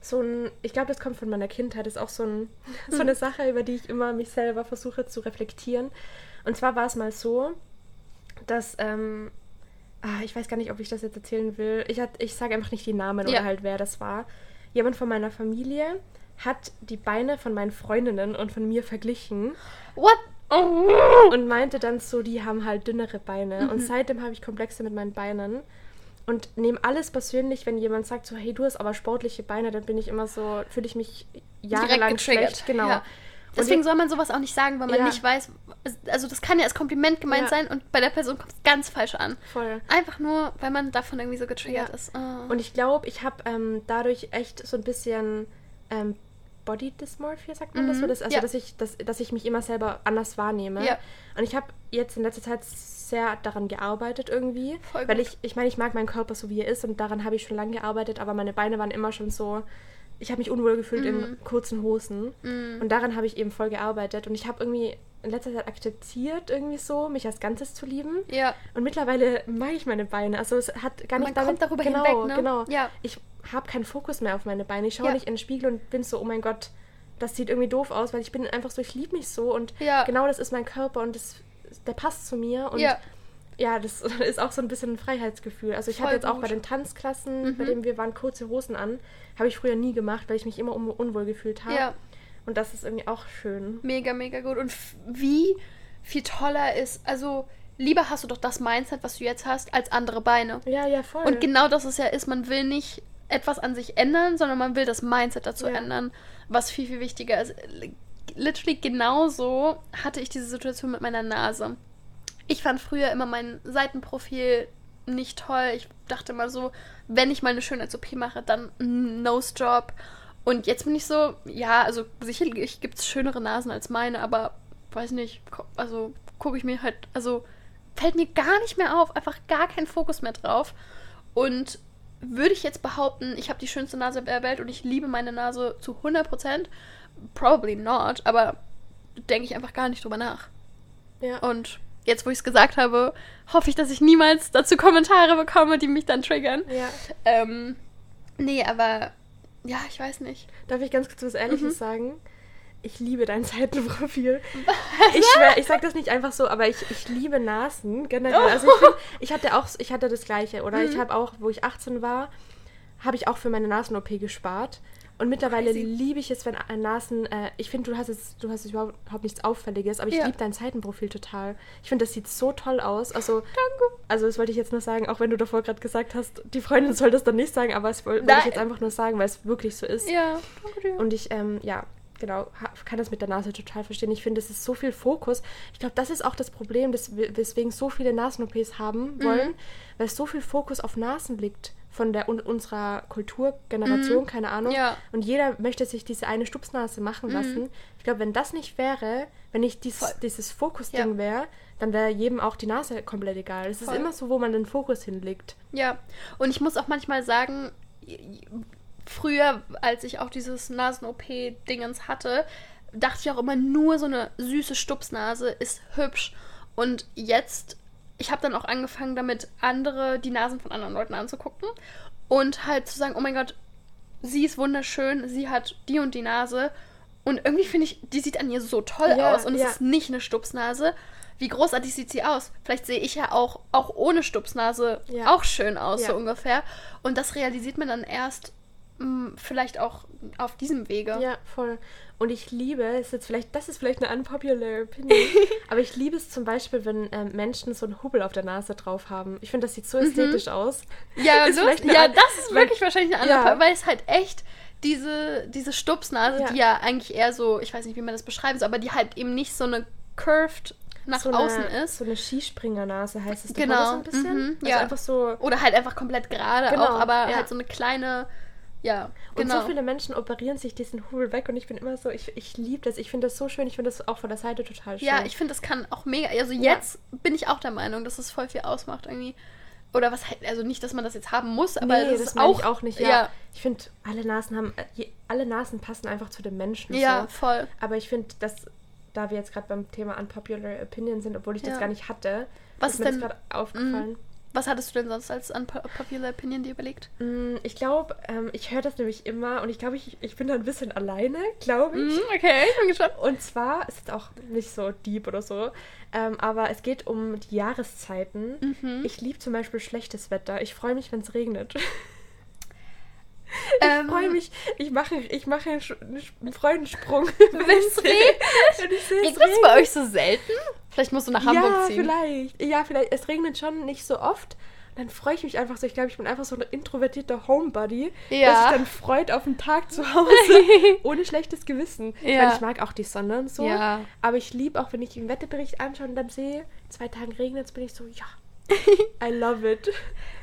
so ein. Ich glaube, das kommt von meiner Kindheit. Das ist auch so, ein, so eine Sache, über die ich immer mich selber versuche zu reflektieren. Und zwar war es mal so, dass. Ähm, ah, ich weiß gar nicht, ob ich das jetzt erzählen will. Ich, ich sage einfach nicht die Namen Ja. oder halt, wer das war. Jemand von meiner Familie hat die Beine von meinen Freundinnen und von mir verglichen What? Und meinte dann so, die haben halt dünnere Beine. Mhm. Und seitdem habe ich Komplexe mit meinen Beinen. Und nehme alles persönlich, wenn jemand sagt so, hey, du hast aber sportliche Beine, dann bin ich immer so, fühle ich mich jahrelang schlecht. Genau. Ja. Deswegen soll man sowas auch nicht sagen, weil man Ja. nicht weiß. Also, das kann ja als Kompliment gemeint Ja. sein und bei der Person kommt es ganz falsch an. Voll. Einfach nur, weil man davon irgendwie so getriggert Ja. ist. Oh. Und ich glaube, ich habe ähm, dadurch echt so ein bisschen ähm, Body Dysmorphia, sagt man das Mhm, so? Das, also, ja. dass, ich, dass, dass ich mich immer selber anders wahrnehme. Ja. Und ich habe jetzt in letzter Zeit sehr daran gearbeitet irgendwie. Voll weil gut. ich, ich meine, ich mag meinen Körper so, wie er ist und daran habe ich schon lange gearbeitet, aber meine Beine waren immer schon so. Ich habe mich unwohl gefühlt Mhm. in kurzen Hosen. Und daran habe ich eben voll gearbeitet. Und ich habe irgendwie in letzter Zeit akzeptiert, irgendwie so, mich als Ganzes zu lieben. ja. Und mittlerweile mag ich meine Beine. Also es hat gar nicht Man kommt darüber genau, hinweg, ne? Genau. Ja. Ich habe keinen Fokus mehr auf meine Beine. Ich schaue Ja. nicht in den Spiegel und bin so, oh mein Gott, das sieht irgendwie doof aus, weil ich bin einfach so, ich liebe mich so und Ja. genau das ist mein Körper und das, der passt zu mir und Ja. Ja, das ist auch so ein bisschen ein Freiheitsgefühl. Also ich Voll hatte jetzt auch bei den Tanzklassen, Mhm. bei denen wir waren, kurze Hosen an. Habe ich früher nie gemacht, weil ich mich immer un unwohl gefühlt habe. Ja. Und das ist irgendwie auch schön. Mega, mega gut. Und wie viel toller ist, also lieber hast du doch das Mindset, was du jetzt hast, als andere Beine. Ja, ja, voll. Und genau das ist ja ist, man will nicht etwas an sich ändern, sondern man will das Mindset dazu Ja. ändern, was viel, viel wichtiger ist. Literally genauso hatte ich diese Situation mit meiner Nase. Ich fand früher immer mein Seitenprofil nicht toll. Ich dachte immer so, wenn ich mal eine Schönheits-OP mache, dann Nose Job. Und jetzt bin ich so, ja, also sicherlich gibt es schönere Nasen als meine, aber weiß nicht, also gucke ich mir halt, also fällt mir gar nicht mehr auf, einfach gar kein Fokus mehr drauf. Und würde ich jetzt behaupten, ich habe die schönste Nase der Welt und ich liebe meine Nase zu 100%, probably not, aber denke ich einfach gar nicht drüber nach. ja. Und jetzt, wo ich es gesagt habe, hoffe ich, dass ich niemals dazu Kommentare bekomme, die mich dann triggern. ja. Ähm, nee, aber ja, ich weiß nicht. Darf ich ganz kurz was Ehrliches Mhm. sagen? Ich liebe dein Seitenprofil. Ich schwör, ich sag das nicht einfach so, aber ich, ich liebe Nasen generell. Also ich, find, ich hatte auch, ich hatte das Gleiche, oder? Mhm. Ich habe auch, wo ich 18 war, habe ich auch für meine Nasen-OP gespart. Und mittlerweile Crazy. liebe ich es, wenn ein Nasen, äh, ich finde, du hast jetzt, du hast jetzt überhaupt, überhaupt nichts Auffälliges, aber ich Ja. liebe dein Seitenprofil total. Ich finde, das sieht so toll aus. Also, Danke. Also, das wollte ich jetzt nur sagen, auch wenn du davor gerade gesagt hast, die Freundin soll das dann nicht sagen, aber das woll- wollte ich jetzt einfach nur sagen, weil es wirklich so ist. Ja, danke dir. Und ich, ähm, ja, genau, kann das mit der Nase total verstehen. Ich finde, es ist so viel Fokus. Ich glaube, das ist auch das Problem, wir- weswegen so viele Nasen-OPs haben wollen, weil so viel Fokus auf Nasen liegt von der un unserer Kulturgeneration, keine Ahnung. Ja. Und jeder möchte sich diese eine Stupsnase machen lassen. Ich glaube, wenn das nicht wäre, wenn nicht dies, Voll. dieses Fokus-Ding Ja. wäre, dann wäre jedem auch die Nase komplett egal. Es ist immer so, wo man den Fokus hinlegt. Ja, und ich muss auch manchmal sagen, früher, als ich auch dieses Nasen-OP-Dingens hatte, dachte ich auch immer, nur so eine süße Stupsnase ist hübsch. Und jetzt, ich habe dann auch angefangen, damit andere, die Nasen von anderen Leuten anzugucken und halt zu sagen, oh mein Gott, sie ist wunderschön, sie hat die und die Nase. Und irgendwie finde ich, die sieht an ihr so toll Ja, aus und ja. es ist nicht eine Stupsnase. Wie großartig sieht sie aus? Vielleicht sehe ich ja auch, auch ohne Stupsnase Ja. auch schön aus, so ungefähr. Und das realisiert man dann erst vielleicht auch auf diesem Wege. Ja, voll. Und ich liebe, ist jetzt vielleicht, das ist vielleicht eine unpopular opinion, aber ich liebe es zum Beispiel, wenn ähm, Menschen so einen Hubbel auf der Nase drauf haben. Ich finde, das sieht so ästhetisch aus. Ja, Ist so, ja das ist weil- wirklich wahrscheinlich eine andere, Ja. Weil es halt echt diese, diese Stupsnase, Ja. die ja eigentlich eher so, ich weiß nicht, wie man das beschreiben soll, aber die halt eben nicht so eine curved nach so außen eine, ist. So eine Skispringernase heißt es Genau, so ein bisschen. mhm, also ja. einfach so. Oder halt einfach komplett gerade Genau, auch, aber halt so eine kleine, ja, Und genau. so viele Menschen operieren sich diesen Hubbel weg und ich bin immer so, ich, ich liebe das. Ich finde das so schön. Ich finde das auch von der Seite total schön. Ja, ich finde, das kann auch mega. Also Ja. jetzt bin ich auch der Meinung, dass es voll viel ausmacht irgendwie. Oder was halt, also nicht, dass man das jetzt haben muss, aber nee, das, das ist auch, ich auch nicht. Ja, Ja, ich finde, alle Nasen haben, äh, alle Nasen passen einfach zu dem Menschen. ja, so. voll. Aber ich finde, dass, da wir jetzt gerade beim Thema Unpopular Opinion sind, obwohl ich das Ja. gar nicht hatte, Was ist ist mir denn- das gerade aufgefallen. Was hattest du denn sonst als unpopular Opinion dir überlegt? Mm, ich glaube, ähm, ich höre das nämlich immer und ich glaube, ich, ich bin da ein bisschen alleine, glaube ich. Mhm, okay, ich bin gespannt. Und zwar ist es auch nicht so deep oder so, ähm, aber es geht um die Jahreszeiten. Mhm. Ich liebe zum Beispiel schlechtes Wetter. Ich freue mich, wenn es regnet. Ähm, ich freue mich. Ich mache, ich mache einen, Freudensprung. Wenn es ich regnet? ich Regnet es bei euch so selten? Vielleicht musst du nach Hamburg ja, ziehen. vielleicht. Ja, vielleicht. Es regnet schon nicht so oft. Dann freue ich mich einfach so. Ich glaube, ich bin einfach so ein introvertierter Homebody, Ja. der sich dann freut auf einen Tag zu Hause ohne schlechtes Gewissen. Ich, Ja. meine, ich mag auch die Sonne und so. Ja. Aber ich liebe auch, wenn ich den Wetterbericht anschaue und dann sehe, zwei Tagen regnet es, bin ich so, ja, I love it.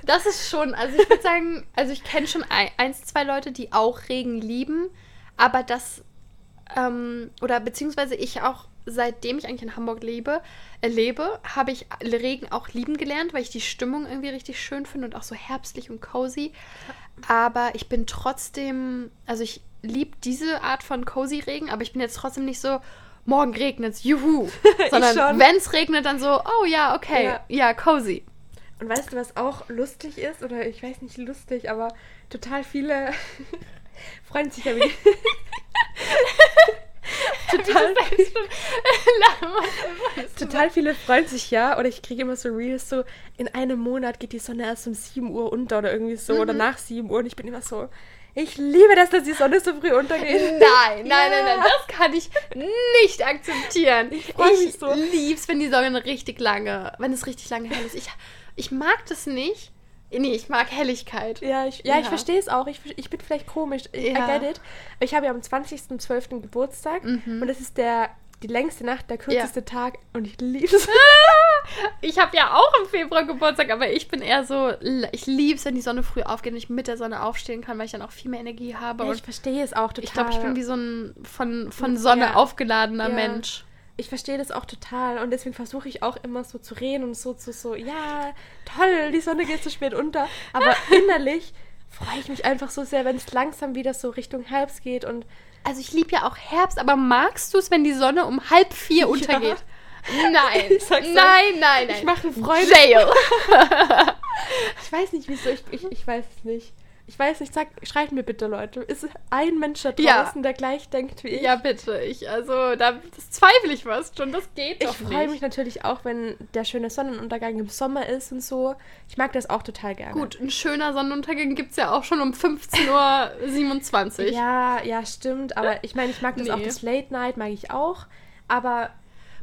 Das ist schon, also ich würde sagen, also ich kenne schon ein, eins, zwei Leute, die auch Regen lieben, aber das, ähm, oder beziehungsweise ich auch, seitdem ich eigentlich in Hamburg lebe, äh, lebe, habe ich Regen auch lieben gelernt, weil ich die Stimmung irgendwie richtig schön finde und auch so herbstlich und cozy. Aber ich bin trotzdem, also ich liebe diese Art von cozy Regen, aber ich bin jetzt trotzdem nicht so, morgen regnet's, juhu. Sondern wenn es regnet, dann so, oh ja, okay, Ja. ja, cozy. Und weißt du, was auch lustig ist? Oder ich weiß nicht lustig, aber total viele freuen sich ja wie. total, total viele freuen sich ja. Oder ich kriege immer so Reels so, in einem Monat geht die Sonne erst um 7 Uhr unter oder irgendwie so. Oder nach 7 Uhr. Und ich bin immer so, ich liebe das, dass die Sonne so früh untergeht. Nein, nein, Ja. nein, nein, das kann ich nicht akzeptieren. Ich, mich so. lieb's, wenn die Sonne richtig lange, wenn es richtig lange hell ist. Ich, ich mag das nicht. Nee, ich mag Helligkeit. Ja, ich, ja, ich Ja. verstehe es auch. Ich, ich bin vielleicht komisch. I Ja. I get it. Ich habe ja am 20.12. Geburtstag und das ist der die längste Nacht, der kürzeste Tag und ich liebe es. Ich habe ja auch im Februar Geburtstag, aber ich bin eher so, ich lieb's, wenn die Sonne früh aufgeht und ich mit der Sonne aufstehen kann, weil ich dann auch viel mehr Energie habe. Ja, und ich verstehe es auch total. ich glaube, ich bin wie so ein von, von Sonne Ja. aufgeladener Ja. Mensch. Ich verstehe das auch total und deswegen versuche ich auch immer so zu reden und so zu so, ja, toll, die Sonne geht so spät unter. Aber innerlich freue ich mich einfach so sehr, wenn es langsam wieder so Richtung Herbst geht und Also ich liebe ja auch Herbst, aber magst du es, wenn die Sonne um halb vier untergeht? Nein, sag's nein, euch. nein, nein. Ich mache einen Freund. Jail. Ich weiß nicht, wieso, ich, ich, ich weiß es nicht. Ich weiß nicht, sag, schreibt mir bitte, Leute. Ist ein Mensch da Ja. draußen, der gleich denkt wie ich? Ja, bitte. Ich, also, da das zweifle ich fast schon. Das geht Ich doch freue nicht. mich natürlich auch, wenn der schöne Sonnenuntergang im Sommer ist und so. Ich mag das auch total gerne. Gut, ein schöner Sonnenuntergang gibt es ja auch schon um 15.27 Uhr. Ja, ja, stimmt. Aber ich meine, ich mag das auch, Nee. das Late Night mag ich auch. Aber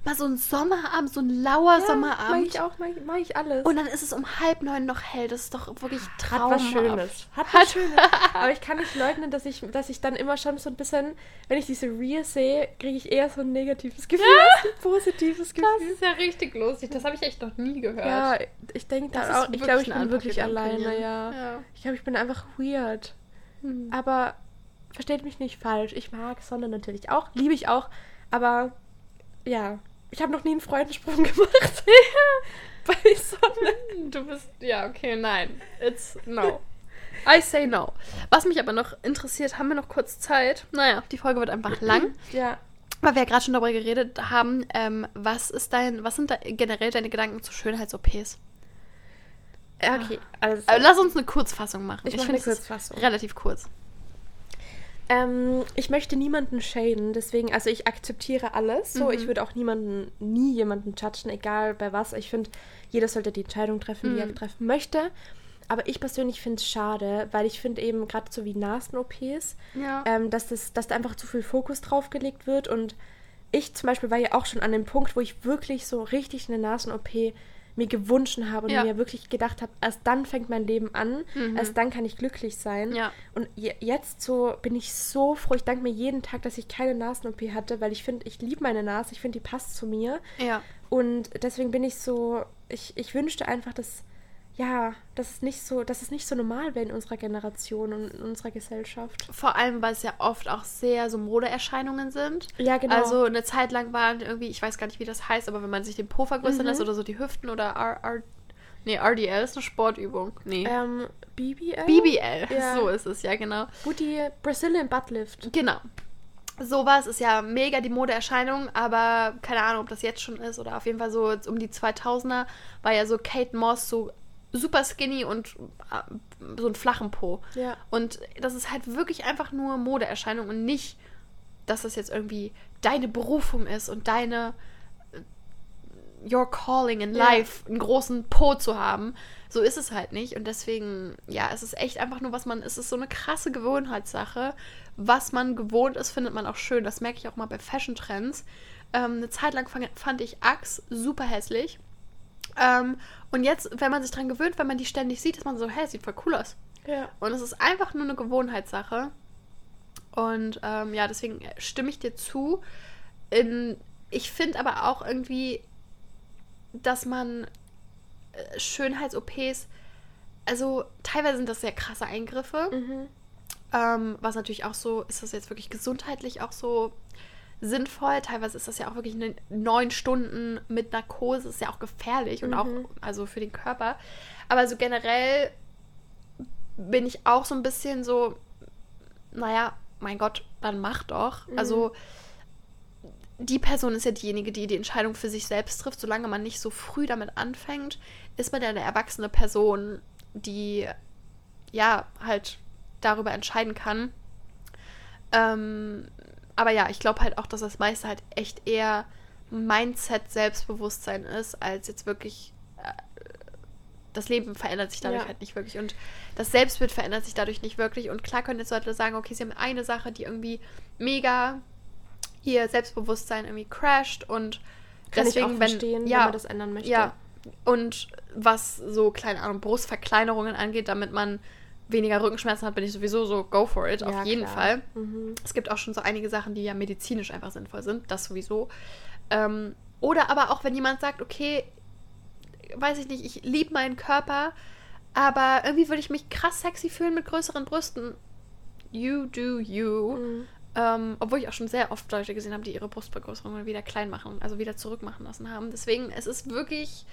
Mal so ein Sommerabend, so ein lauer ja, Sommerabend. mag ich auch, mag, mag ich alles. Und dann ist es um halb neun noch hell. Das ist doch wirklich hat traumhaft. was Schönes. Hat was Schönes. Aber ich kann nicht leugnen, dass ich, dass ich dann immer schon so ein bisschen, wenn ich diese Reels sehe, kriege ich eher so ein negatives Gefühl als ein positives Gefühl. Das ist ja richtig lustig. Das habe ich echt noch nie gehört. Ja, ich denke Das auch. Ich glaube, ich bin wirklich alleine, ja. Ja. Ich glaube, ich bin einfach weird. Hm. Aber versteht mich nicht falsch. Ich mag Sonne natürlich auch, liebe ich auch. Aber ja, ich habe noch nie einen Freudensprung gemacht. Bei Sonne. Du bist. Ja, okay, nein. It's no. I say no. Was mich aber noch interessiert, haben wir noch kurz Zeit? Naja, die Folge wird einfach lang. Ja. Weil wir ja gerade schon darüber geredet haben, ähm, was ist dein, was sind da generell deine Gedanken zu Schönheits-OPs? Okay, also. Also lass uns eine Kurzfassung machen. Ich mach finde, eine Kurzfassung. Relativ kurz. Ähm, ich möchte niemanden shaden, deswegen, also ich akzeptiere alles. So, Mhm. ich würde auch niemanden, nie jemanden judgen, egal bei was. Ich finde, jeder sollte die Entscheidung treffen, die er Mhm. treffen möchte. Aber ich persönlich finde es schade, weil ich finde eben gerade so wie Nasen-OPs, Ja. ähm, dass, das, dass da einfach zu viel Fokus drauf gelegt wird. Und ich zum Beispiel war ja auch schon an dem Punkt, wo ich wirklich so richtig eine Nasen-OP mir gewünscht habe und Ja. mir wirklich gedacht habe, erst dann fängt mein Leben an, Mhm. erst dann kann ich glücklich sein. Ja. Und je, jetzt so bin ich so froh. Ich danke mir jeden Tag, dass ich keine Nasen-OP hatte, weil ich finde, ich liebe meine Nase. Ich finde, die passt zu mir. Ja. Und deswegen bin ich so, ich, ich wünschte einfach, dass, ja, dass es nicht so, dass es nicht so normal wäre in unserer Generation und in unserer Gesellschaft. Vor allem, weil es ja oft auch sehr so Modeerscheinungen sind. Ja, genau. Also eine Zeit lang waren irgendwie, ich weiß gar nicht, wie das heißt, aber wenn man sich den Po vergrößern Mhm. lässt oder so die Hüften oder R, R, nee, RDL ist eine Sportübung. Nee. ähm, BBL? BBL, Ja. so ist es, ja genau. Booty, Brazilian Butt Lift. Genau. Sowas ist ja mega die Modeerscheinung, aber keine Ahnung, ob das jetzt schon ist oder auf jeden Fall so jetzt um die 2000er war ja so Kate Moss so super skinny und äh, so einen flachen Po. Ja. Und das ist halt wirklich einfach nur Modeerscheinung und nicht, dass das jetzt irgendwie deine Berufung ist und deine äh, your calling in Ja. life, einen großen Po zu haben. So ist es halt nicht. Und deswegen, ja, es ist echt einfach nur, was man, es ist so eine krasse Gewohnheitssache. Was man gewohnt ist, findet man auch schön. Das merke ich auch mal bei Fashion-Trends. Ähm, eine Zeit lang fand ich Axe super hässlich. Ähm, und jetzt, wenn man sich dran gewöhnt, wenn man die ständig sieht, ist man so, hä, sieht voll cool aus. Ja. Und es ist einfach nur eine Gewohnheitssache. Und ähm, ja, deswegen stimme ich dir zu. In, ich finde aber auch irgendwie, dass man äh, Schönheits-OPs, also teilweise sind das sehr krasse Eingriffe. Mhm. Ähm, was natürlich auch so, ist das jetzt wirklich gesundheitlich auch so sinnvoll? Teilweise ist das ja auch wirklich neun Stunden mit Narkose, ist ja auch gefährlich und auch also für den Körper. Aber so generell bin ich auch so ein bisschen so, naja, mein Gott, dann mach doch. Also die Person ist ja diejenige, die die Entscheidung für sich selbst trifft. Solange man nicht so früh damit anfängt, ist man ja eine erwachsene Person, die ja halt darüber entscheiden kann. Ähm, aber ja, ich glaube halt auch, dass das meiste halt echt eher Mindset, Selbstbewusstsein ist, als jetzt wirklich äh, das Leben verändert sich dadurch Ja. halt nicht wirklich und das Selbstbild verändert sich dadurch nicht wirklich. Und klar können jetzt Leute sagen, okay, sie haben eine Sache, die irgendwie mega ihr Selbstbewusstsein irgendwie crasht und Kann deswegen, wenn, ja, wenn man das ändern möchte. ja, und was so, keine Ahnung, Brustverkleinerungen angeht, damit man weniger Rückenschmerzen hat, bin ich sowieso so, go for it, Ja, auf jeden klar. Fall. Mhm. Es gibt auch schon so einige Sachen, die ja medizinisch einfach sinnvoll sind, das sowieso. Ähm, oder aber auch, wenn jemand sagt, okay, weiß ich nicht, ich liebe meinen Körper, aber irgendwie würde ich mich krass sexy fühlen mit größeren Brüsten. You do you. Mhm. Ähm, obwohl ich auch schon sehr oft Leute gesehen habe, die ihre Brustvergrößerungen wieder klein machen, also wieder zurückmachen lassen haben. Deswegen, es ist wirklich,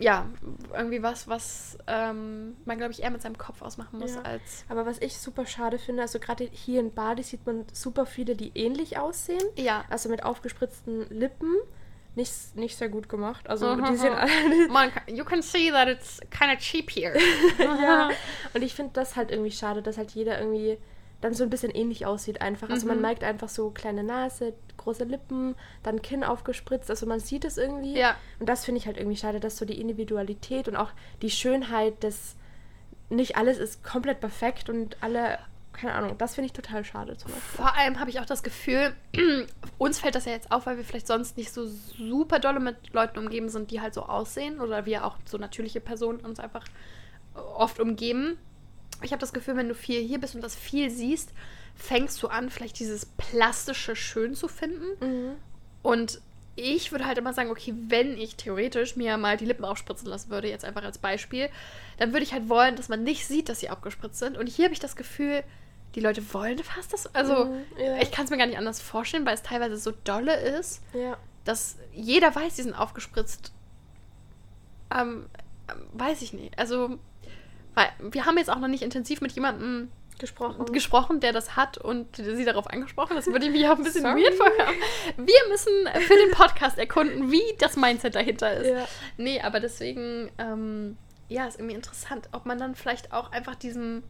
ja, irgendwie was, was ähm, man, glaube ich, eher mit seinem Kopf ausmachen muss, Ja. als. Aber was ich super schade finde, also gerade hier in Bali sieht man super viele, die ähnlich aussehen. Ja. Also mit aufgespritzten Lippen. Nicht, nicht sehr gut gemacht. Also Mhm. die sehen alle. Man, you can see that it's kind of cheap here. ja. Und ich finde das halt irgendwie schade, dass halt jeder irgendwie dann so ein bisschen ähnlich aussieht einfach. Also man Mhm. merkt einfach so kleine Nase, große Lippen, dann Kinn aufgespritzt. Also man sieht es irgendwie. Ja. Und das finde ich halt irgendwie schade, dass so die Individualität und auch die Schönheit des nicht alles ist komplett perfekt und alle, keine Ahnung, das finde ich total schade zum Beispiel. Vor allem habe ich auch das Gefühl, uns fällt das ja jetzt auf, weil wir vielleicht sonst nicht so super dolle mit Leuten umgeben sind, die halt so aussehen oder wir auch so natürliche Personen uns einfach oft umgeben. Ich habe das Gefühl, wenn du viel hier bist und das viel siehst, fängst du an, vielleicht dieses plastische schön zu finden. Und ich würde halt immer sagen, okay, wenn ich theoretisch mir mal die Lippen aufspritzen lassen würde, jetzt einfach als Beispiel, dann würde ich halt wollen, dass man nicht sieht, dass sie abgespritzt sind. Und hier habe ich das Gefühl, die Leute wollen fast das. Also, Mhm, ja. ich kann es mir gar nicht anders vorstellen, weil es teilweise so dolle ist, Ja. dass jeder weiß, die sind aufgespritzt. Ähm, weiß ich nicht. Also, weil wir haben jetzt auch noch nicht intensiv mit jemandem Gesprochen. gesprochen, der das hat und sie darauf angesprochen. Das würde ich mich auch ein bisschen Sorry. weird vorkommen. Wir müssen für den Podcast erkunden, wie das Mindset dahinter ist. Ja. Nee, aber deswegen, ähm, ja, ist irgendwie interessant, ob man dann vielleicht auch einfach diesem,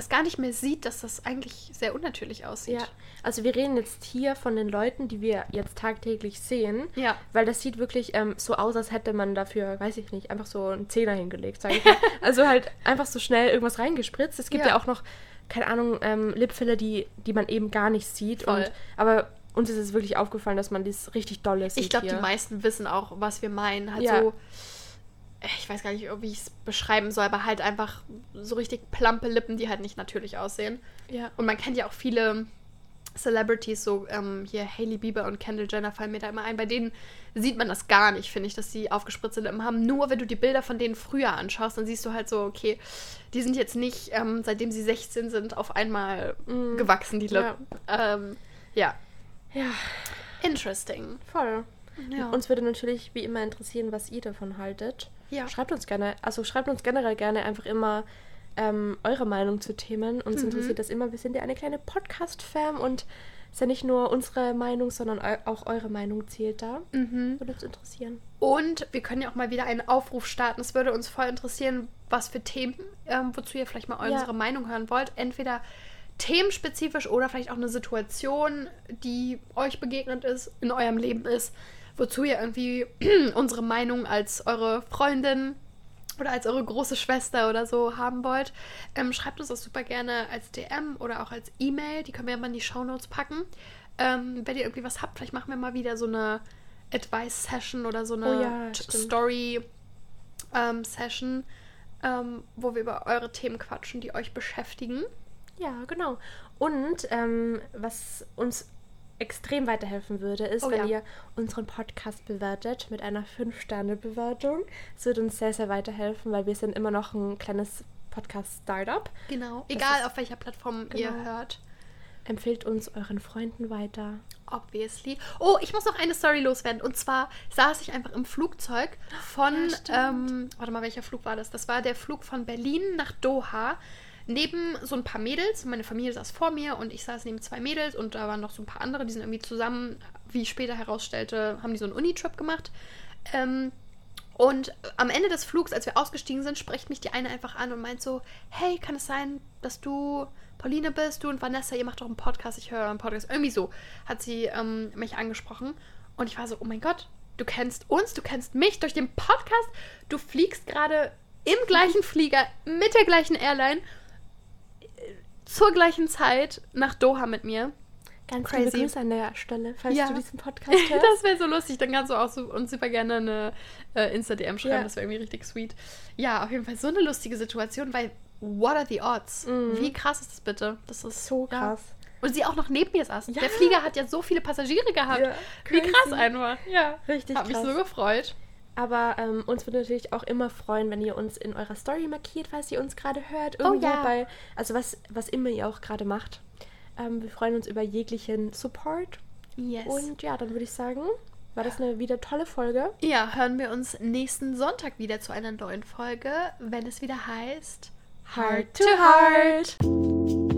das gar nicht mehr sieht, dass das eigentlich sehr unnatürlich aussieht. Ja, also wir reden jetzt hier von den Leuten, die wir jetzt tagtäglich sehen. Ja. Weil das sieht wirklich ähm, so aus, als hätte man dafür, weiß ich nicht, einfach so einen Zehner hingelegt, sag ich mal. also halt einfach so schnell irgendwas reingespritzt. Es gibt Ja. ja, auch noch, keine Ahnung, ähm, Lipfiller, die, die man eben gar nicht sieht. Voll. Und, aber uns ist es wirklich aufgefallen, dass man das richtig dolle sieht. Ich glaube, die meisten wissen auch, was wir meinen. Halt Ja. so, ich weiß gar nicht, wie ich es beschreiben soll, aber halt einfach so richtig plumpe Lippen, die halt nicht natürlich aussehen. Ja. Und man kennt ja auch viele Celebrities, so ähm, hier Hailey Bieber und Kendall Jenner fallen mir da immer ein. Bei denen sieht man das gar nicht, finde ich, dass sie aufgespritzte Lippen haben. Nur wenn du die Bilder von denen früher anschaust, dann siehst du halt so, okay, die sind jetzt nicht, ähm, seitdem sie 16 sind, auf einmal Mm. gewachsen, die Lippen. Ja. Ähm, ja. Ja, Interesting. voll. Ja. Uns würde natürlich wie immer interessieren, was ihr davon haltet. Ja. Schreibt uns gerne, also schreibt uns generell gerne einfach immer ähm, eure Meinung zu Themen. Uns Mhm. interessiert das immer. Wir sind ja eine kleine Podcast-Fam und es ist ja nicht nur unsere Meinung, sondern eu auch eure Meinung zählt da. Mhm. Würde uns interessieren. Und wir können ja auch mal wieder einen Aufruf starten. Es würde uns voll interessieren, was für Themen, ähm, wozu ihr vielleicht mal unsere Ja. Meinung hören wollt. Entweder themenspezifisch oder vielleicht auch eine Situation, die euch begegnet ist, in eurem Leben ist, wozu ihr irgendwie unsere Meinung als eure Freundin oder als eure große Schwester oder so haben wollt. Ähm, schreibt uns das super gerne als DM oder auch als E-Mail. Die können wir ja mal in die Shownotes packen. Ähm, wenn ihr irgendwie was habt, vielleicht machen wir mal wieder so eine Advice-Session oder so eine Oh ja. Story-Session, ähm, wo wir über eure Themen quatschen, die euch beschäftigen. Ja, genau. Und ähm, was uns extrem weiterhelfen würde, ist, Oh wenn ja. ihr unseren Podcast bewertet mit einer 5-Sterne-Bewertung. Es würde uns sehr, sehr weiterhelfen, weil wir sind immer noch ein kleines Podcast-Startup. Genau. Das Egal, auf welcher Plattform ihr Genau. hört. Empfehlt uns euren Freunden weiter. Obviously. Oh, ich muss noch eine Story loswerden. Und zwar saß ich einfach im Flugzeug von. Ja, ähm, warte mal, welcher Flug war das? Das war der Flug von Berlin nach Doha. Neben so ein paar Mädels. Meine Familie saß vor mir und ich saß neben zwei Mädels und da waren noch so ein paar andere, die sind irgendwie zusammen, wie ich später herausstellte, haben die so einen Unitrip gemacht. Ähm, und am Ende des Flugs, als wir ausgestiegen sind, spricht mich die eine einfach an und meint so: Hey, kann es sein, dass du Pauline bist? Du und Vanessa, ihr macht doch einen Podcast, ich höre euren Podcast. Irgendwie so hat sie ähm, mich angesprochen. Und ich war so: Oh mein Gott, du kennst uns, du kennst mich durch den Podcast. Du fliegst gerade im gleichen Flieger mit der gleichen Airline zur gleichen Zeit nach Doha mit mir. Ganz Crazy. liebe Grüße an der Stelle, falls Ja. du diesen Podcast hörst. Das wäre so lustig. Dann kannst du auch so, uns super gerne eine äh, Insta-DM schreiben. Ja. Das wäre irgendwie richtig sweet. Ja, auf jeden Fall so eine lustige Situation, weil what are the odds? Mhm. Wie krass ist das bitte? Das ist so ja. krass. Und sie auch noch neben mir saß. Ja. Der Flieger hat ja so viele Passagiere gehabt. Wie krass einfach. Ja. Richtig Hat mich krass. so gefreut. Aber ähm, uns würde natürlich auch immer freuen, wenn ihr uns in eurer Story markiert, falls ihr uns gerade hört. Irgendwo Oh ja. bei, also was, was immer ihr auch gerade macht. Ähm, wir freuen uns über jeglichen Support. Yes. Und ja, dann würde ich sagen, war das eine wieder tolle Folge. ja, hören wir uns nächsten Sonntag wieder zu einer neuen Folge, wenn es wieder heißt Heart to Heart.